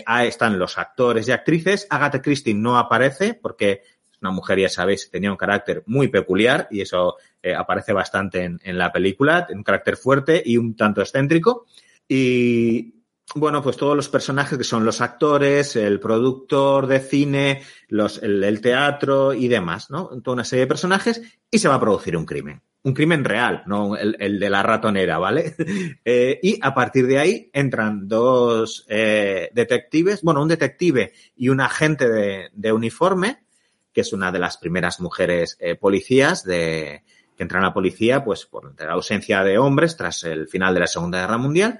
ahí están los actores y actrices. Agatha Christie no aparece porque es una mujer, ya sabéis, tenía un carácter muy peculiar y eso aparece bastante en, en la película, un carácter fuerte y un tanto excéntrico. Y bueno, pues todos los personajes que son los actores, el productor de cine, los, el, teatro y demás, ¿no? Toda una serie de personajes y se va a producir un crimen. Un crimen real, no el, el de la ratonera, ¿vale? *laughs* eh, y a partir de ahí entran dos eh, detectives, bueno, un detective y un agente de, uniforme, que es una de las primeras mujeres eh, policías de, que entran a la policía, pues por la ausencia de hombres tras el final de la Segunda Guerra Mundial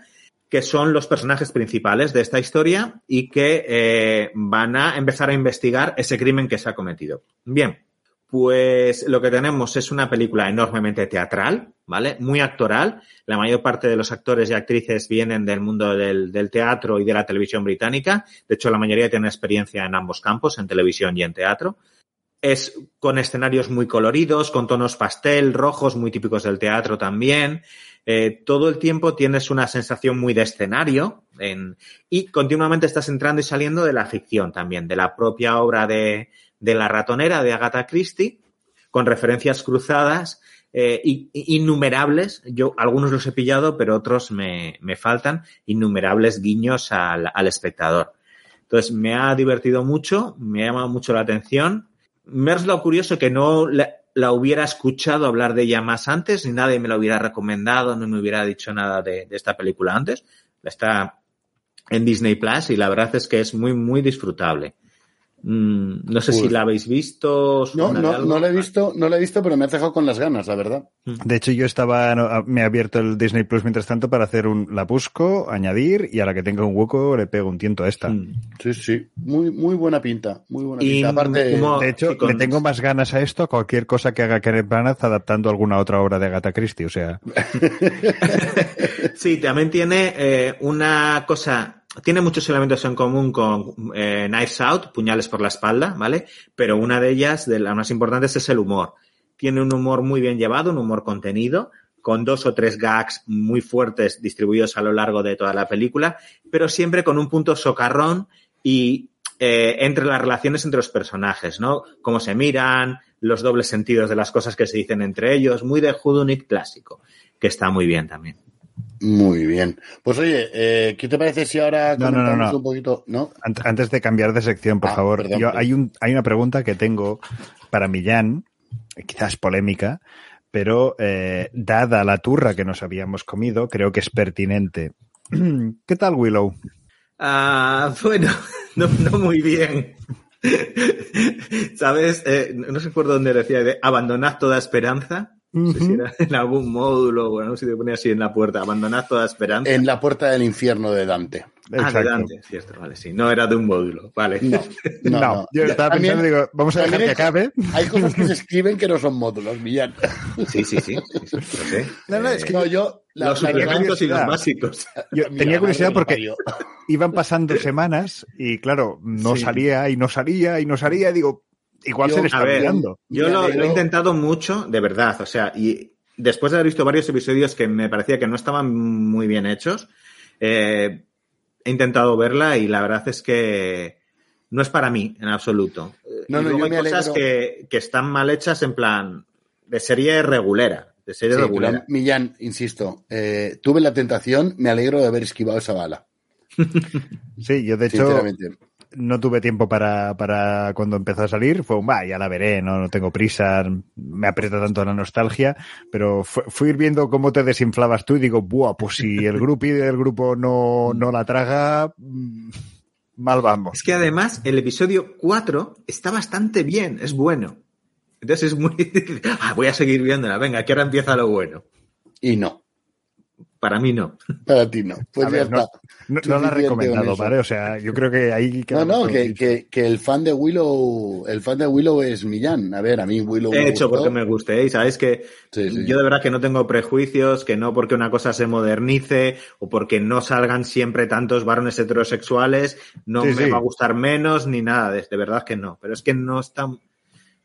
que son los personajes principales de esta historia y que eh, van a empezar a investigar ese crimen que se ha cometido. Bien, pues lo que tenemos es una película enormemente teatral, ¿vale? Muy actoral. La mayor parte de los actores y actrices vienen del mundo del, del teatro y de la televisión británica. De hecho, la mayoría tienen experiencia en ambos campos, en televisión y en teatro es con escenarios muy coloridos, con tonos pastel, rojos, muy típicos del teatro también. Eh, todo el tiempo tienes una sensación muy de escenario en, y continuamente estás entrando y saliendo de la ficción también, de la propia obra de, de La ratonera de Agatha Christie, con referencias cruzadas eh, innumerables. Yo algunos los he pillado, pero otros me, me faltan, innumerables guiños al, al espectador. Entonces me ha divertido mucho, me ha llamado mucho la atención me es lo curioso que no la, la, hubiera escuchado hablar de ella más antes, ni nadie me la hubiera recomendado, no me hubiera dicho nada de, de esta película antes. Está en Disney Plus y la verdad es que es muy, muy disfrutable. Mm, no sé si la habéis visto. No, no, no la he visto, no la he visto, pero me ha dejado con las ganas, la verdad. De hecho, yo estaba, no, me he abierto el Disney Plus mientras tanto para hacer un, la busco, añadir y a la que tenga un hueco le pego un tiento a esta. Mm. Sí, sí, muy, muy buena pinta, muy buena Y pinta. Aparte, como- De hecho, sí, con- le tengo más ganas a esto a cualquier cosa que haga Kenneth Branagh adaptando alguna otra obra de Agatha Christie. O sea, *laughs* Sí, también tiene eh, una cosa, tiene muchos elementos en común con eh, Knives Out, puñales por la espalda, ¿vale? Pero una de ellas, de las más importantes, es el humor. Tiene un humor muy bien llevado, un humor contenido, con dos o tres gags muy fuertes distribuidos a lo largo de toda la película, pero siempre con un punto socarrón y entre las relaciones entre los personajes, ¿no? Cómo se miran, los dobles sentidos de las cosas que se dicen entre ellos, muy de Hudunit clásico, que está muy bien también. Muy bien. Pues oye, eh, ¿qué te parece si ahora comentamos un poquito? ¿no? Antes de cambiar de sección, por ah, favor, yo, hay, un, hay una pregunta que tengo para Millán, quizás polémica, pero eh, dada la turra que nos habíamos comido, creo que es pertinente. *clears throat* ¿Qué tal, Willow? Ah, bueno, *laughs* no, muy bien. *laughs* ¿Sabes? Eh, no sé por dónde decía, de abandonad toda esperanza. No sé si era en algún módulo, bueno, no si te ponía así en la puerta, abandonad toda esperanza. En la puerta del infierno de Dante. Ah, de Dante, cierto, vale, sí. No era de un módulo, vale. No, *laughs* no. Yo estaba pensando, digo, vamos a dejar que acabe. Hay cosas que se *laughs* escriben que no son módulos, Millán. Sí, sí, sí. No, no, es que no, yo. los suplementos y los básicos. Yo tenía curiosidad porque iban pasando semanas y, claro, no salía y no salía y no salía. Y digo, Igual se le está Yo lo, he intentado mucho, de verdad. O sea, y después de haber visto varios episodios que me parecía que no estaban muy bien hechos, eh, he intentado verla y la verdad es que no es para mí en absoluto. No, no, hay cosas que, están mal hechas en plan de serie regulera. De serie regulera. Millán, insisto, eh, tuve la tentación, me alegro de haber esquivado esa bala. *laughs* sí, yo de hecho no tuve tiempo para, para cuando empezó a salir. Fue un, va, ya la veré, no, no tengo prisa, me aprieta tanto la nostalgia. Pero fui ir viendo cómo te desinflabas tú y digo, buah, pues si el *laughs* grupo y del grupo no, no la traga, mm, mal vamos. Es que además el episodio 4 está bastante bien, es bueno. Entonces es muy... *laughs* ah, voy a seguir viéndola, venga, que ahora empieza lo bueno. Y no. Para mí no. Para ti no. Pues ya está. No, la he recomendado, ¿vale? O sea, yo creo que ahí... No, no, que, que, el fan de Willow, el fan de Willow es Millán. A ver, a mí Willow He hecho porque me guste, ¿eh? ¿sabes? Que yo de verdad que no tengo prejuicios, que no porque una cosa se modernice o porque no salgan siempre tantos varones heterosexuales, no me va a gustar menos ni nada, de, de verdad que no. Pero es que no está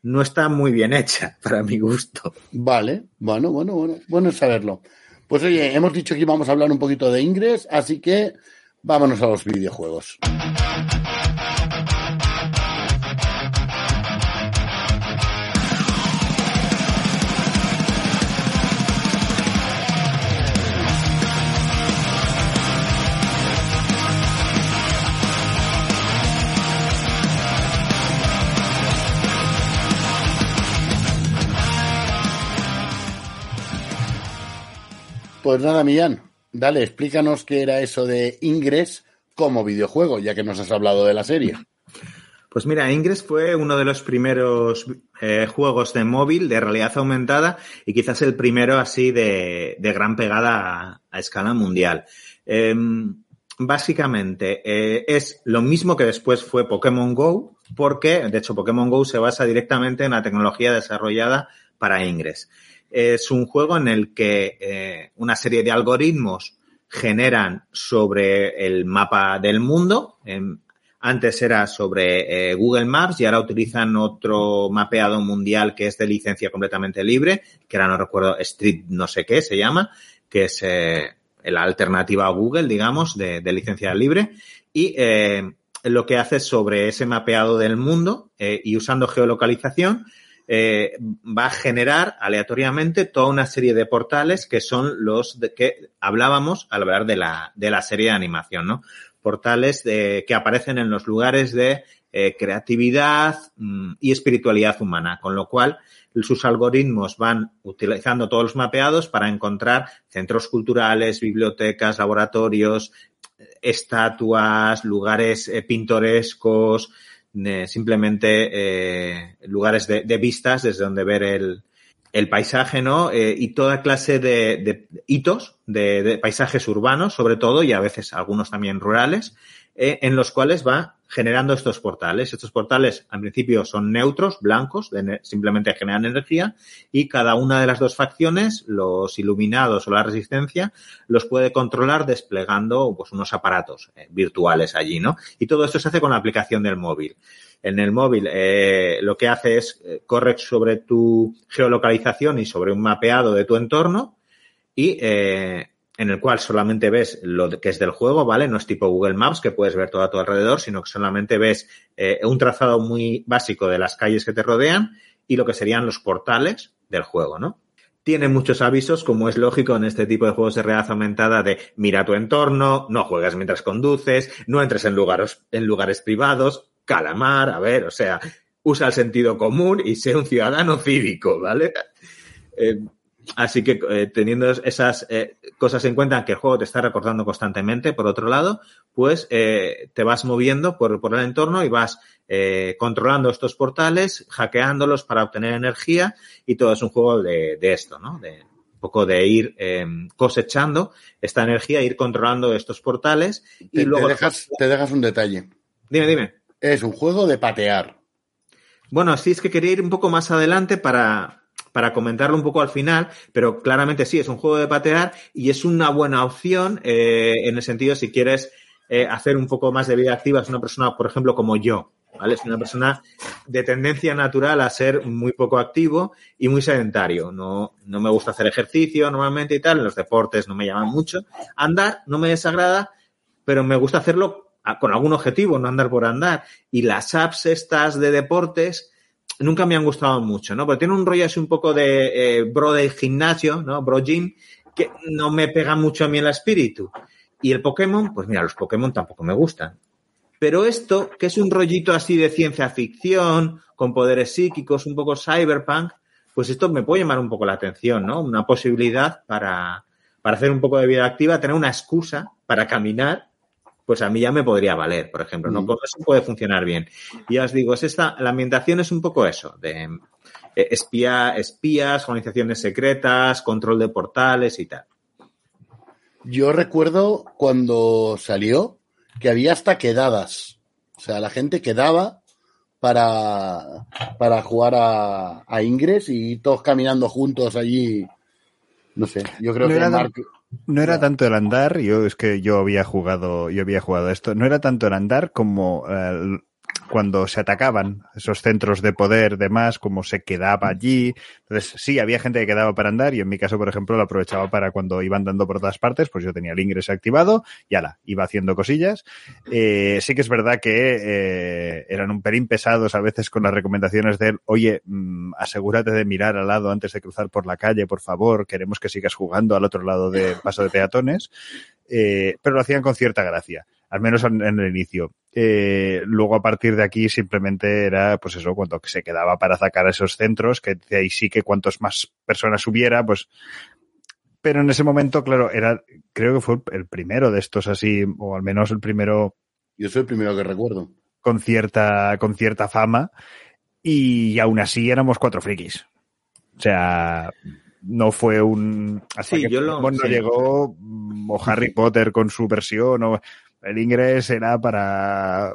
no está muy bien hecha *laughs* para mi gusto. Vale, bueno, bueno, bueno, bueno saberlo. Pues oye, hemos dicho que íbamos a hablar un poquito de Ingress, así que vámonos a los videojuegos. Pues nada, Millán, dale, explícanos qué era eso de Ingress como videojuego, ya que nos has hablado de la serie. Pues mira, Ingress fue uno de los primeros eh, juegos de móvil de realidad aumentada y quizás el primero así de, gran pegada a, escala mundial. Em, básicamente eh, es lo mismo que después fue Pokémon Go, porque de hecho Pokémon Go se basa directamente en la tecnología desarrollada para Ingress es un juego en el que eh, una serie de algoritmos generan sobre el mapa del mundo. antes era sobre eh, Google Maps y ahora utilizan otro mapeado mundial que es de licencia completamente libre, que ahora no recuerdo, Street no sé qué se llama, que es eh, la alternativa a Google, digamos, de, de licencia libre. Y lo que hace sobre ese mapeado del mundo y usando geolocalización, eh, va a generar aleatoriamente toda una serie de portales que son los que hablábamos al hablar de la, de la serie de animación, ¿no? Portales de, que aparecen en los lugares de eh, creatividad mm, y espiritualidad humana, con lo cual sus algoritmos van utilizando todos los mapeados para encontrar centros culturales, bibliotecas, laboratorios, estatuas, lugares eh, pintorescos, simplemente eh, lugares de, vistas desde donde ver el, el paisaje, ¿no? Eh, y toda clase de, de hitos de, de, paisajes urbanos, sobre todo, y a veces algunos también rurales, eh, en los cuales va generando estos portales. Estos portales, al principio, son neutros, blancos, simplemente generan energía, y cada una de las dos facciones, los iluminados o la resistencia, los puede controlar desplegando pues, unos aparatos eh, virtuales allí, ¿no? Y todo esto se hace con la aplicación del móvil. En el móvil eh, lo que hace es eh, correr sobre tu geolocalización y sobre un mapeado de tu entorno y en el cual solamente ves lo que es del juego, ¿vale? No es tipo Google Maps que puedes ver todo a tu alrededor, sino que solamente ves eh, un trazado muy básico de las calles que te rodean y lo que serían los portales del juego, ¿no? Tiene muchos avisos, como es lógico en este tipo de juegos de realidad aumentada, de mira tu entorno, no juegas mientras conduces, no entres en lugares, en lugares privados, calamar, a ver, o sea, usa el sentido común y sea un ciudadano cívico, ¿vale? *laughs* Eh, Así que eh, teniendo esas eh, cosas en cuenta que el juego te está recordando constantemente, por otro lado, pues eh, te vas moviendo por, por, el entorno y vas controlando estos portales, hackeándolos para obtener energía y todo es un juego de, de esto, ¿no? De un poco de ir cosechando esta energía, ir controlando estos portales y te, luego... Te dejas, te dejas un detalle. Dime, dime. Es un juego de patear. Bueno, sí es que quería ir un poco más adelante para, para comentarlo un poco al final, pero claramente sí, es un juego de patear y es una buena opción eh, en el sentido si quieres eh, hacer un poco más de vida activa, es una persona, por ejemplo, como yo, ¿vale? Es una persona de tendencia natural a ser muy poco activo y muy sedentario. No, no me gusta hacer ejercicio normalmente y tal, los deportes no me llaman mucho. Andar no me desagrada, pero me gusta hacerlo con algún objetivo, no andar por andar. Y las apps estas de deportes, nunca me han gustado mucho, ¿no? Porque tiene un rollo así un poco de eh, bro del gimnasio, ¿no? Bro gym, que no me pega mucho a mí el espíritu. Y el Pokémon, pues mira, los Pokémon tampoco me gustan. Pero esto, que es un rollito así de ciencia ficción, con poderes psíquicos, un poco cyberpunk, pues esto me puede llamar un poco la atención, ¿no? Una posibilidad para, para hacer un poco de vida activa, tener una excusa para caminar pues a mí ya me podría valer, por ejemplo, ¿no? Mm. Con eso puede funcionar bien. Y ya os digo, es esta, la ambientación es un poco eso, de eh, espía, espías, organizaciones secretas, control de portales y tal. Yo recuerdo cuando salió que había hasta quedadas. O sea, la gente quedaba para, para jugar a, a Ingres y todos caminando juntos allí. No sé, yo creo que Mark, no era tanto el andar, yo es que yo había jugado, yo había jugado esto, no era tanto el andar como eh, cuando se atacaban esos centros de poder, demás, como se quedaba allí. Entonces, sí, había gente que quedaba para andar y en mi caso, por ejemplo, lo aprovechaba para cuando iban dando por todas partes, pues yo tenía el ingreso activado y ala, iba haciendo cosillas. Eh, sí que es verdad que eh, eran un pelín pesados a veces con las recomendaciones de él, oye, mmm, asegúrate de mirar al lado antes de cruzar por la calle, por favor, queremos que sigas jugando al otro lado del paso de peatones. Eh, pero lo hacían con cierta gracia al menos en, en el inicio. Eh, luego a partir de aquí simplemente era, pues eso, cuando se quedaba para sacar esos centros, que de ahí sí que cuantos más personas hubiera, pues. Pero en ese momento, claro, era, creo que fue el primero de estos así, o al menos el primero. Yo soy el primero que recuerdo. Con cierta, con cierta fama. Y aún así éramos cuatro frikis. O sea, no fue un. Hasta sí, que yo lo, no sí. llegó, o Harry Potter con su versión, o el ingreso era para.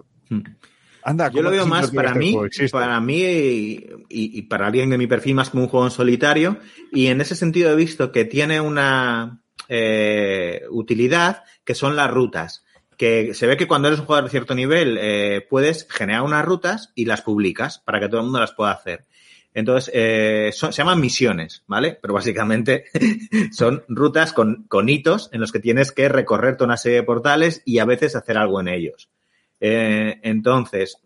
Anda, Yo lo veo más para mí, para mí y, y, para alguien de mi perfil más como un juego en solitario. Y en ese sentido he visto que tiene una eh, utilidad que son las rutas. Que se ve que cuando eres un jugador de cierto nivel eh, puedes generar unas rutas y las publicas para que todo el mundo las pueda hacer. Entonces, eh, son, se llaman misiones, ¿vale? Pero básicamente *laughs* son rutas con, con, hitos en los que tienes que recorrer una serie de portales y a veces hacer algo en ellos. Eh, entonces,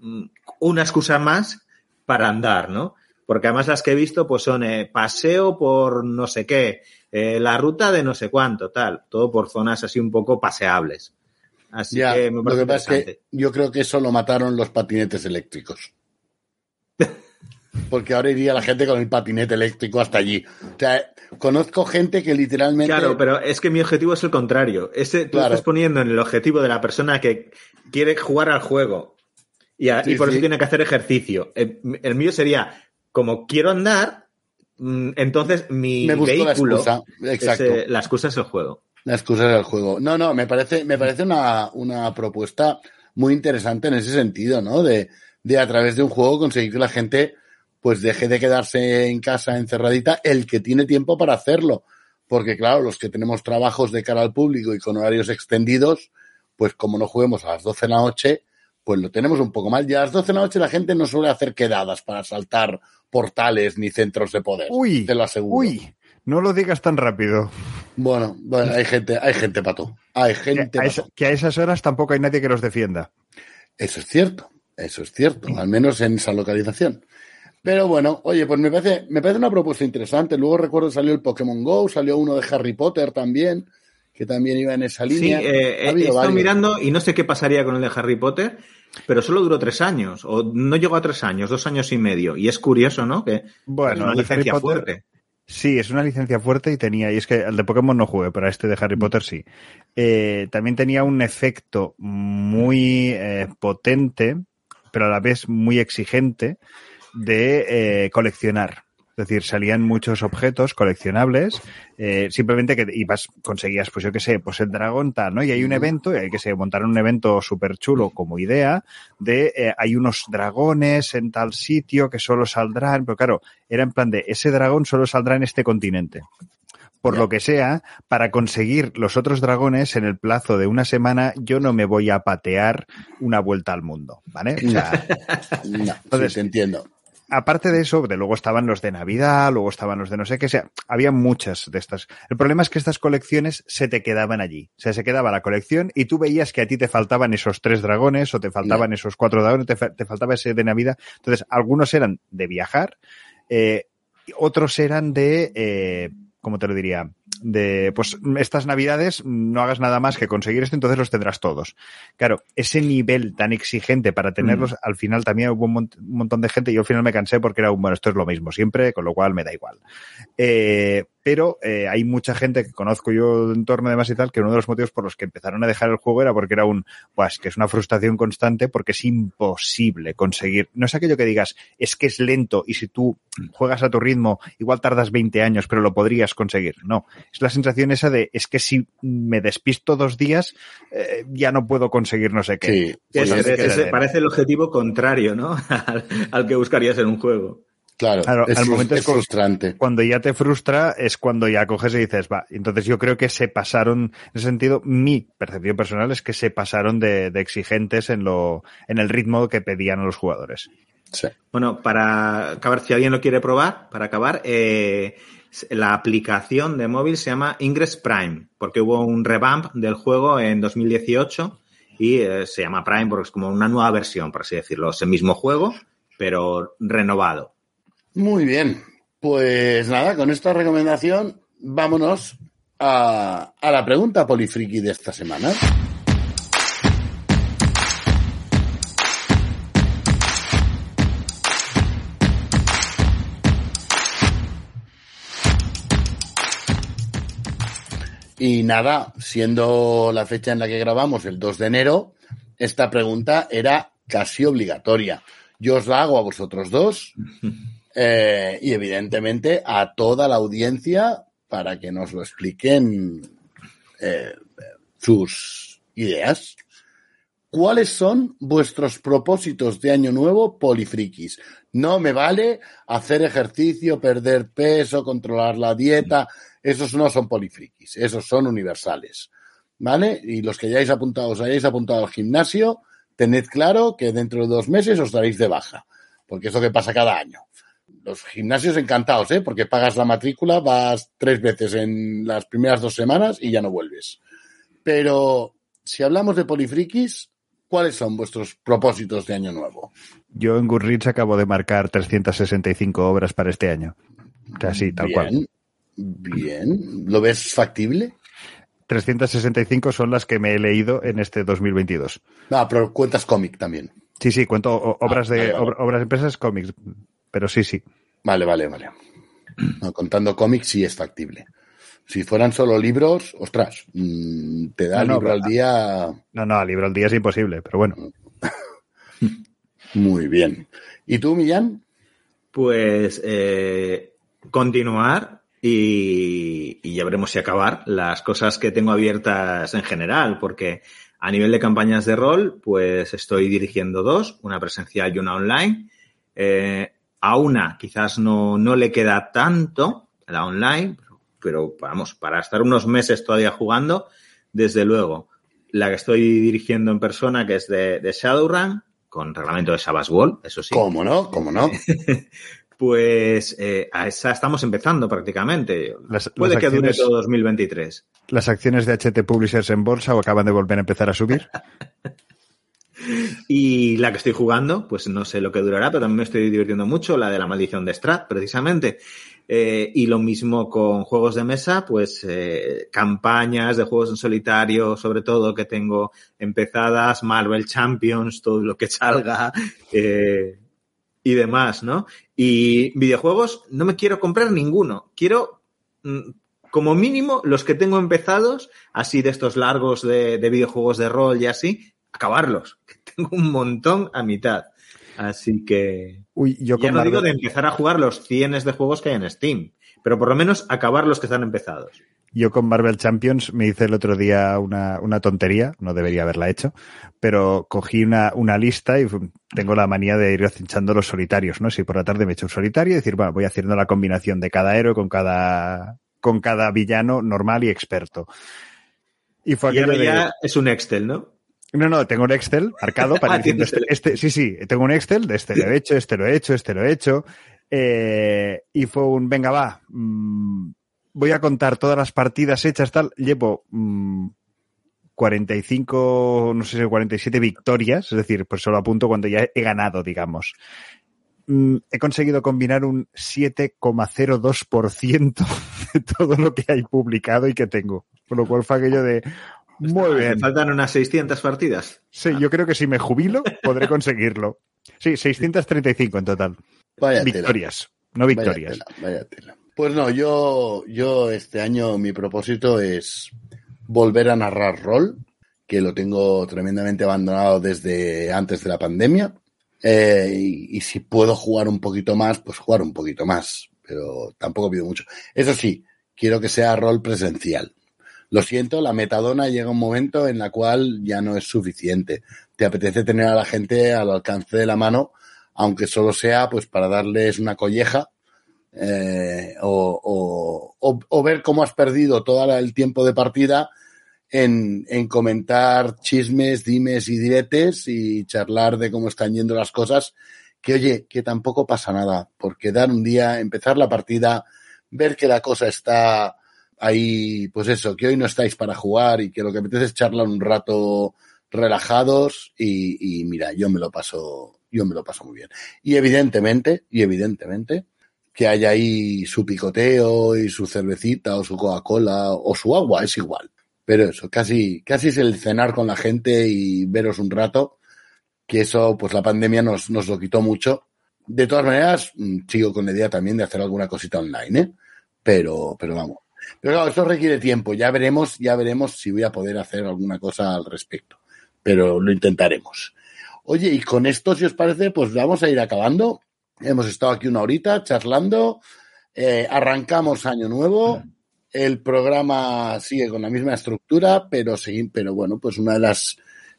una excusa más para andar, ¿no? Porque además las que he visto pues son eh, paseo por no sé qué, eh, la ruta de no sé cuánto, tal, todo por zonas así un poco paseables. Así ya, que me lo que pasa es que yo creo que eso lo mataron los patinetes eléctricos. Porque ahora iría la gente con el patinete eléctrico hasta allí. O sea, conozco gente que literalmente. Claro, pero es que mi objetivo es el contrario. Ese, tú claro. estás poniendo en el objetivo de la persona que quiere jugar al juego y, a, sí, y por sí. eso tiene que hacer ejercicio. El, el, mío sería, como quiero andar, mm, entonces mi Me vehículo. La excusa. Exacto. Es, eh, la excusa es el juego. La excusa es el juego. No, no, me parece, me parece una, una propuesta muy interesante en ese sentido, ¿no? De, de a través de un juego conseguir que la gente pues deje de quedarse en casa encerradita el que tiene tiempo para hacerlo. Porque claro, los que tenemos trabajos de cara al público y con horarios extendidos, pues como no juguemos a las 12 de la noche, pues lo tenemos un poco mal. Y a las 12 de la noche la gente no suele hacer quedadas para saltar portales ni centros de poder. Uy, te lo aseguro. Uy, no lo digas tan rápido. Bueno, bueno, hay gente, hay gente pato. Hay gente que, que a esas horas tampoco hay nadie que los defienda. Eso es cierto, eso es cierto, al menos en esa localización. Pero bueno, oye, pues me parece, me parece una propuesta interesante. Luego recuerdo salió el Pokémon Go, salió uno de Harry Potter también, que también iba en esa línea. Sí, eh, he estado mirando y no sé qué pasaría con el de Harry Potter, pero solo duró tres años, o no llegó a tres años, dos años y medio. Y es curioso, ¿no? Que bueno, es una licencia fuerte. Sí, es una licencia fuerte y tenía, y es que el de Pokémon no jugué, pero este de Harry mm. Potter sí. Eh, también tenía un efecto muy eh, potente, pero a la vez muy exigente de eh, coleccionar. Es decir, salían muchos objetos coleccionables, eh, simplemente que ibas, conseguías, pues yo qué sé, pues el dragón tal, ¿no? Y hay un evento, y hay que se montaron un evento súper chulo como idea de eh, hay unos dragones en tal sitio que solo saldrán, pero claro, era en plan de ese dragón solo saldrá en este continente por lo que sea, para conseguir los otros dragones en el plazo de una semana, yo no me voy a patear una vuelta al mundo, ¿vale? O sea, *laughs* no, entonces, te entiendo aparte de eso, de luego estaban los de Navidad, luego estaban los de no sé qué, o sea, había muchas de estas. El problema es que estas colecciones se te quedaban allí. O sea, se quedaba la colección y tú veías que a ti te faltaban esos tres dragones o te faltaban esos cuatro dragones, te, te, faltaba ese de Navidad. Entonces, algunos eran de viajar, eh, otros eran de, eh, ¿cómo te lo diría? De, pues estas navidades no hagas nada más que conseguir esto, entonces los tendrás todos. Claro, ese nivel tan exigente para tenerlos, mm. al final también hubo un, montón de gente y yo al final me cansé porque era un, bueno, esto es lo mismo siempre, con lo cual me da igual. Eh, pero eh, hay mucha gente que conozco yo de más y tal, que uno de los motivos por los que empezaron a dejar el juego era porque era un, pues que es una frustración constante porque es imposible conseguir. No es aquello que digas, es que es lento y si tú juegas a tu ritmo, igual tardas 20 años, pero lo podrías conseguir. No, es la sensación esa de, es que si me despisto dos días, eh, ya no puedo conseguir no sé qué. Sí, parece el objetivo contrario, ¿no? *laughs* al que buscarías en un juego. Claro, al momento es, frustrante. Cuando ya te frustra es cuando ya coges y dices, va. Entonces yo creo que se pasaron, en ese sentido, mi percepción personal es que se pasaron de, exigentes en lo, en el ritmo que pedían a los jugadores. Sí. Bueno, para acabar, si alguien lo quiere probar, para acabar, eh, la aplicación de móvil se llama Ingress Prime, porque hubo un revamp del juego en 2018 y eh, se llama Prime porque es como una nueva versión, por así decirlo. Es el mismo juego, pero renovado. Muy bien. Pues nada, con esta recomendación, vámonos a, a la pregunta polifriki de esta semana. Y nada, siendo la fecha en la que grabamos, el 2 de enero, esta pregunta era casi obligatoria. Yo os la hago a vosotros dos *laughs* Eh, y evidentemente a toda la audiencia para que nos lo expliquen eh, sus ideas. ¿Cuáles son vuestros propósitos de año nuevo polifrikis? No me vale hacer ejercicio, perder peso, controlar la dieta. Esos no son polifrikis, esos son universales. ¿Vale? Y los que hayáis apuntado, os hayáis apuntado al gimnasio, tened claro que dentro de dos meses os daréis de baja, porque es lo que pasa cada año los gimnasios encantados, ¿eh? Porque pagas la matrícula, vas tres veces en las primeras dos semanas y ya no vuelves. Pero si hablamos de polifrikis, ¿cuáles son vuestros propósitos de año nuevo? Yo en Goodreads acabo de marcar 365 obras para este año. O sea, sí, tal cual. Bien. ¿Lo ves factible? 365 son las que me he leído en este 2022. Ah, pero cuentas cómic también. Sí, sí, cuento obras ah, de obras de empresas, cómics pero sí, sí. Vale, vale, vale. *clears throat* contando cómics sí es factible. Si fueran solo libros, ostras, mm, te da libro al día. No, no, libro al día es imposible, pero bueno. *laughs* Muy bien. ¿Y tú, Millán? Pues eh, continuar y, y, ya veremos si acabar las cosas que tengo abiertas en general, porque a nivel de campañas de rol, pues estoy dirigiendo dos, una presencial y una online. Eh, a una quizás no, no le queda tanto, la online, pero, vamos, para estar unos meses todavía jugando, desde luego, la que estoy dirigiendo en persona, que es de, de Shadowrun, con reglamento de Sabbath Wall, eso sí. ¿Cómo no? ¿Cómo no? *laughs* Pues eh, a esa estamos empezando prácticamente. Puede que dure todo 2023. ¿Las acciones de HT Publishers en bolsa o acaban de volver a empezar a subir? *laughs* y la que estoy jugando, pues no sé lo que durará, pero también me estoy divirtiendo mucho, la de la maldición de Strat, precisamente. Eh, y lo mismo con juegos de mesa, pues eh, campañas de juegos en solitario, sobre todo que tengo empezadas, Marvel Champions, todo lo que *laughs* salga. Y demás, ¿no? Y videojuegos no me quiero comprar ninguno. Quiero, mm, como mínimo, los que tengo empezados, así de estos largos de, videojuegos de rol y así, acabarlos. *laughs* Tengo un montón a mitad. Así que. Uy, yo ya no digo de empezar a jugar los cienes de juegos que hay en Steam, pero por lo menos acabar los que están empezados. Yo con Marvel Champions me hice el otro día una, una tontería, no debería haberla hecho, pero cogí una, una lista y tengo la manía de ir cinchando los solitarios, ¿no? Si por la tarde me echo un solitario y decir, bueno, voy haciendo la combinación de cada héroe con cada, con cada villano normal y experto. Y fue y ya es un Excel, ¿no? No, no, tengo un Excel marcado *laughs* para ah, diciendo este, este, sí, sí, tengo un Excel de este lo he hecho, este lo he hecho, este lo he hecho. Eh, y fue un, venga, va, mmm, voy a contar todas las partidas hechas, tal. Llevo 45, mm, no sé si 47 victorias, es decir, pues solo apunto cuando ya he ganado, digamos. Mm, he conseguido combinar un 7,02% *laughs* de todo lo que hay publicado y que tengo. Por lo cual fue aquello de, muy bien. ¿Me faltan unas 600 partidas? Sí, yo creo que si me jubilo podré conseguirlo. Sí, 635 en total. Vaya victorias, no victorias. Vaya tela, pues no, yo, yo este año mi propósito es volver a narrar rol, que lo tengo tremendamente abandonado desde antes de la pandemia. Eh, y, si puedo jugar un poquito más, pues jugar un poquito más, pero tampoco pido mucho. Eso sí, quiero que sea rol presencial. Lo siento, la metadona llega un momento en la cual ya no es suficiente. Te apetece tener a la gente al alcance de la mano, aunque solo sea pues para darles una colleja eh, o, o, ver cómo has perdido todo el tiempo de partida en, en, comentar chismes, dimes y diretes y charlar de cómo están yendo las cosas, que oye, que tampoco pasa nada, porque dar un día, empezar la partida, ver que la cosa está ahí, pues eso, que hoy no estáis para jugar y que lo que apetece es charlar un rato relajados y, mira, yo me lo paso, yo me lo paso muy bien. Y evidentemente, y evidentemente, que haya ahí su picoteo y su cervecita o su Coca-Cola o su agua, es igual. Pero eso, casi, casi es el cenar con la gente y veros un rato, que eso, pues la pandemia nos, nos lo quitó mucho. De todas maneras, mm, sigo con la idea también de hacer alguna cosita online, ¿eh? Pero, pero vamos. Pero claro, esto requiere tiempo. Ya veremos, ya veremos si voy a poder hacer alguna cosa al respecto. Pero lo intentaremos. Oye, y con esto, si os parece, pues vamos a ir acabando. Hemos estado aquí una horita charlando. Eh, arrancamos año nuevo. El programa sigue con la misma estructura, pero sí, pero bueno, pues una de las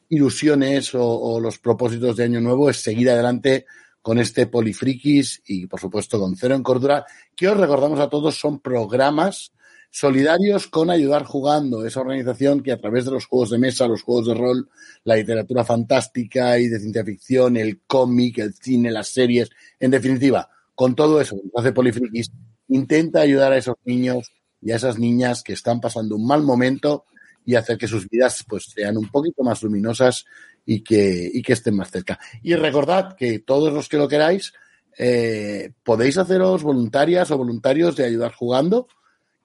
ilusiones o, los propósitos de año nuevo es seguir adelante con este Polifrikis y por supuesto con Cero en Cordura, que os recordamos a todos son programas solidarios con Ayudar Jugando, esa organización que a través de los juegos de mesa, los juegos de rol, la literatura fantástica y de ciencia ficción, el cómic, el cine, las series, en definitiva, con todo eso hace Polifrikis, intenta ayudar a esos niños y a esas niñas que están pasando un mal momento y hacer que sus vidas pues sean un poquito más luminosas y que, y que estén más cerca. Y recordad que todos los que lo queráis, eh, podéis haceros voluntarias o voluntarios de ayudar jugando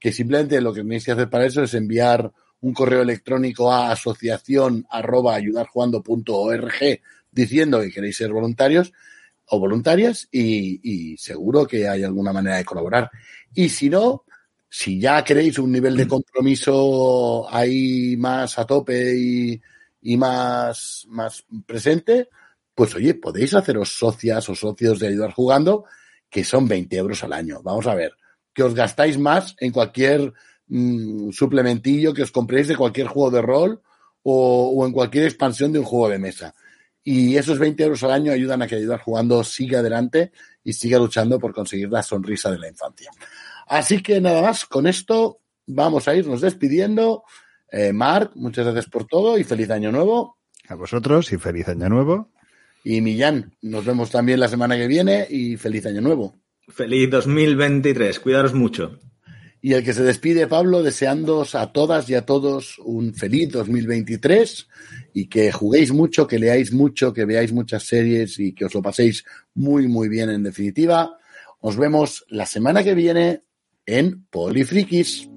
que simplemente lo que tenéis que hacer para eso es enviar un correo electrónico a asociación arroba diciendo que queréis ser voluntarios o voluntarias y, seguro que hay alguna manera de colaborar. Y si no, si ya queréis un nivel de compromiso ahí más a tope y, y más, más presente, pues oye, podéis haceros socias o socios de ayudar jugando, que son 20 euros al año. Vamos a ver que os gastáis más en cualquier mm, suplementillo que os compréis de cualquier juego de rol o, en cualquier expansión de un juego de mesa. Y esos 20 euros al año ayudan a que Ayudar Jugando siga adelante y siga luchando por conseguir la sonrisa de la infancia. Así que nada más, con esto vamos a irnos despidiendo. Eh, Marc, muchas gracias por todo y feliz año nuevo. A vosotros y feliz año nuevo. Y Millán, nos vemos también la semana que viene y feliz año nuevo. Feliz 2023, cuidaros mucho. Y el que se despide, Pablo, deseándoos a todas y a todos un feliz 2023 y que juguéis mucho, que leáis mucho, que veáis muchas series y que os lo paséis muy, muy bien en definitiva. Os vemos la semana que viene en Polifrikis.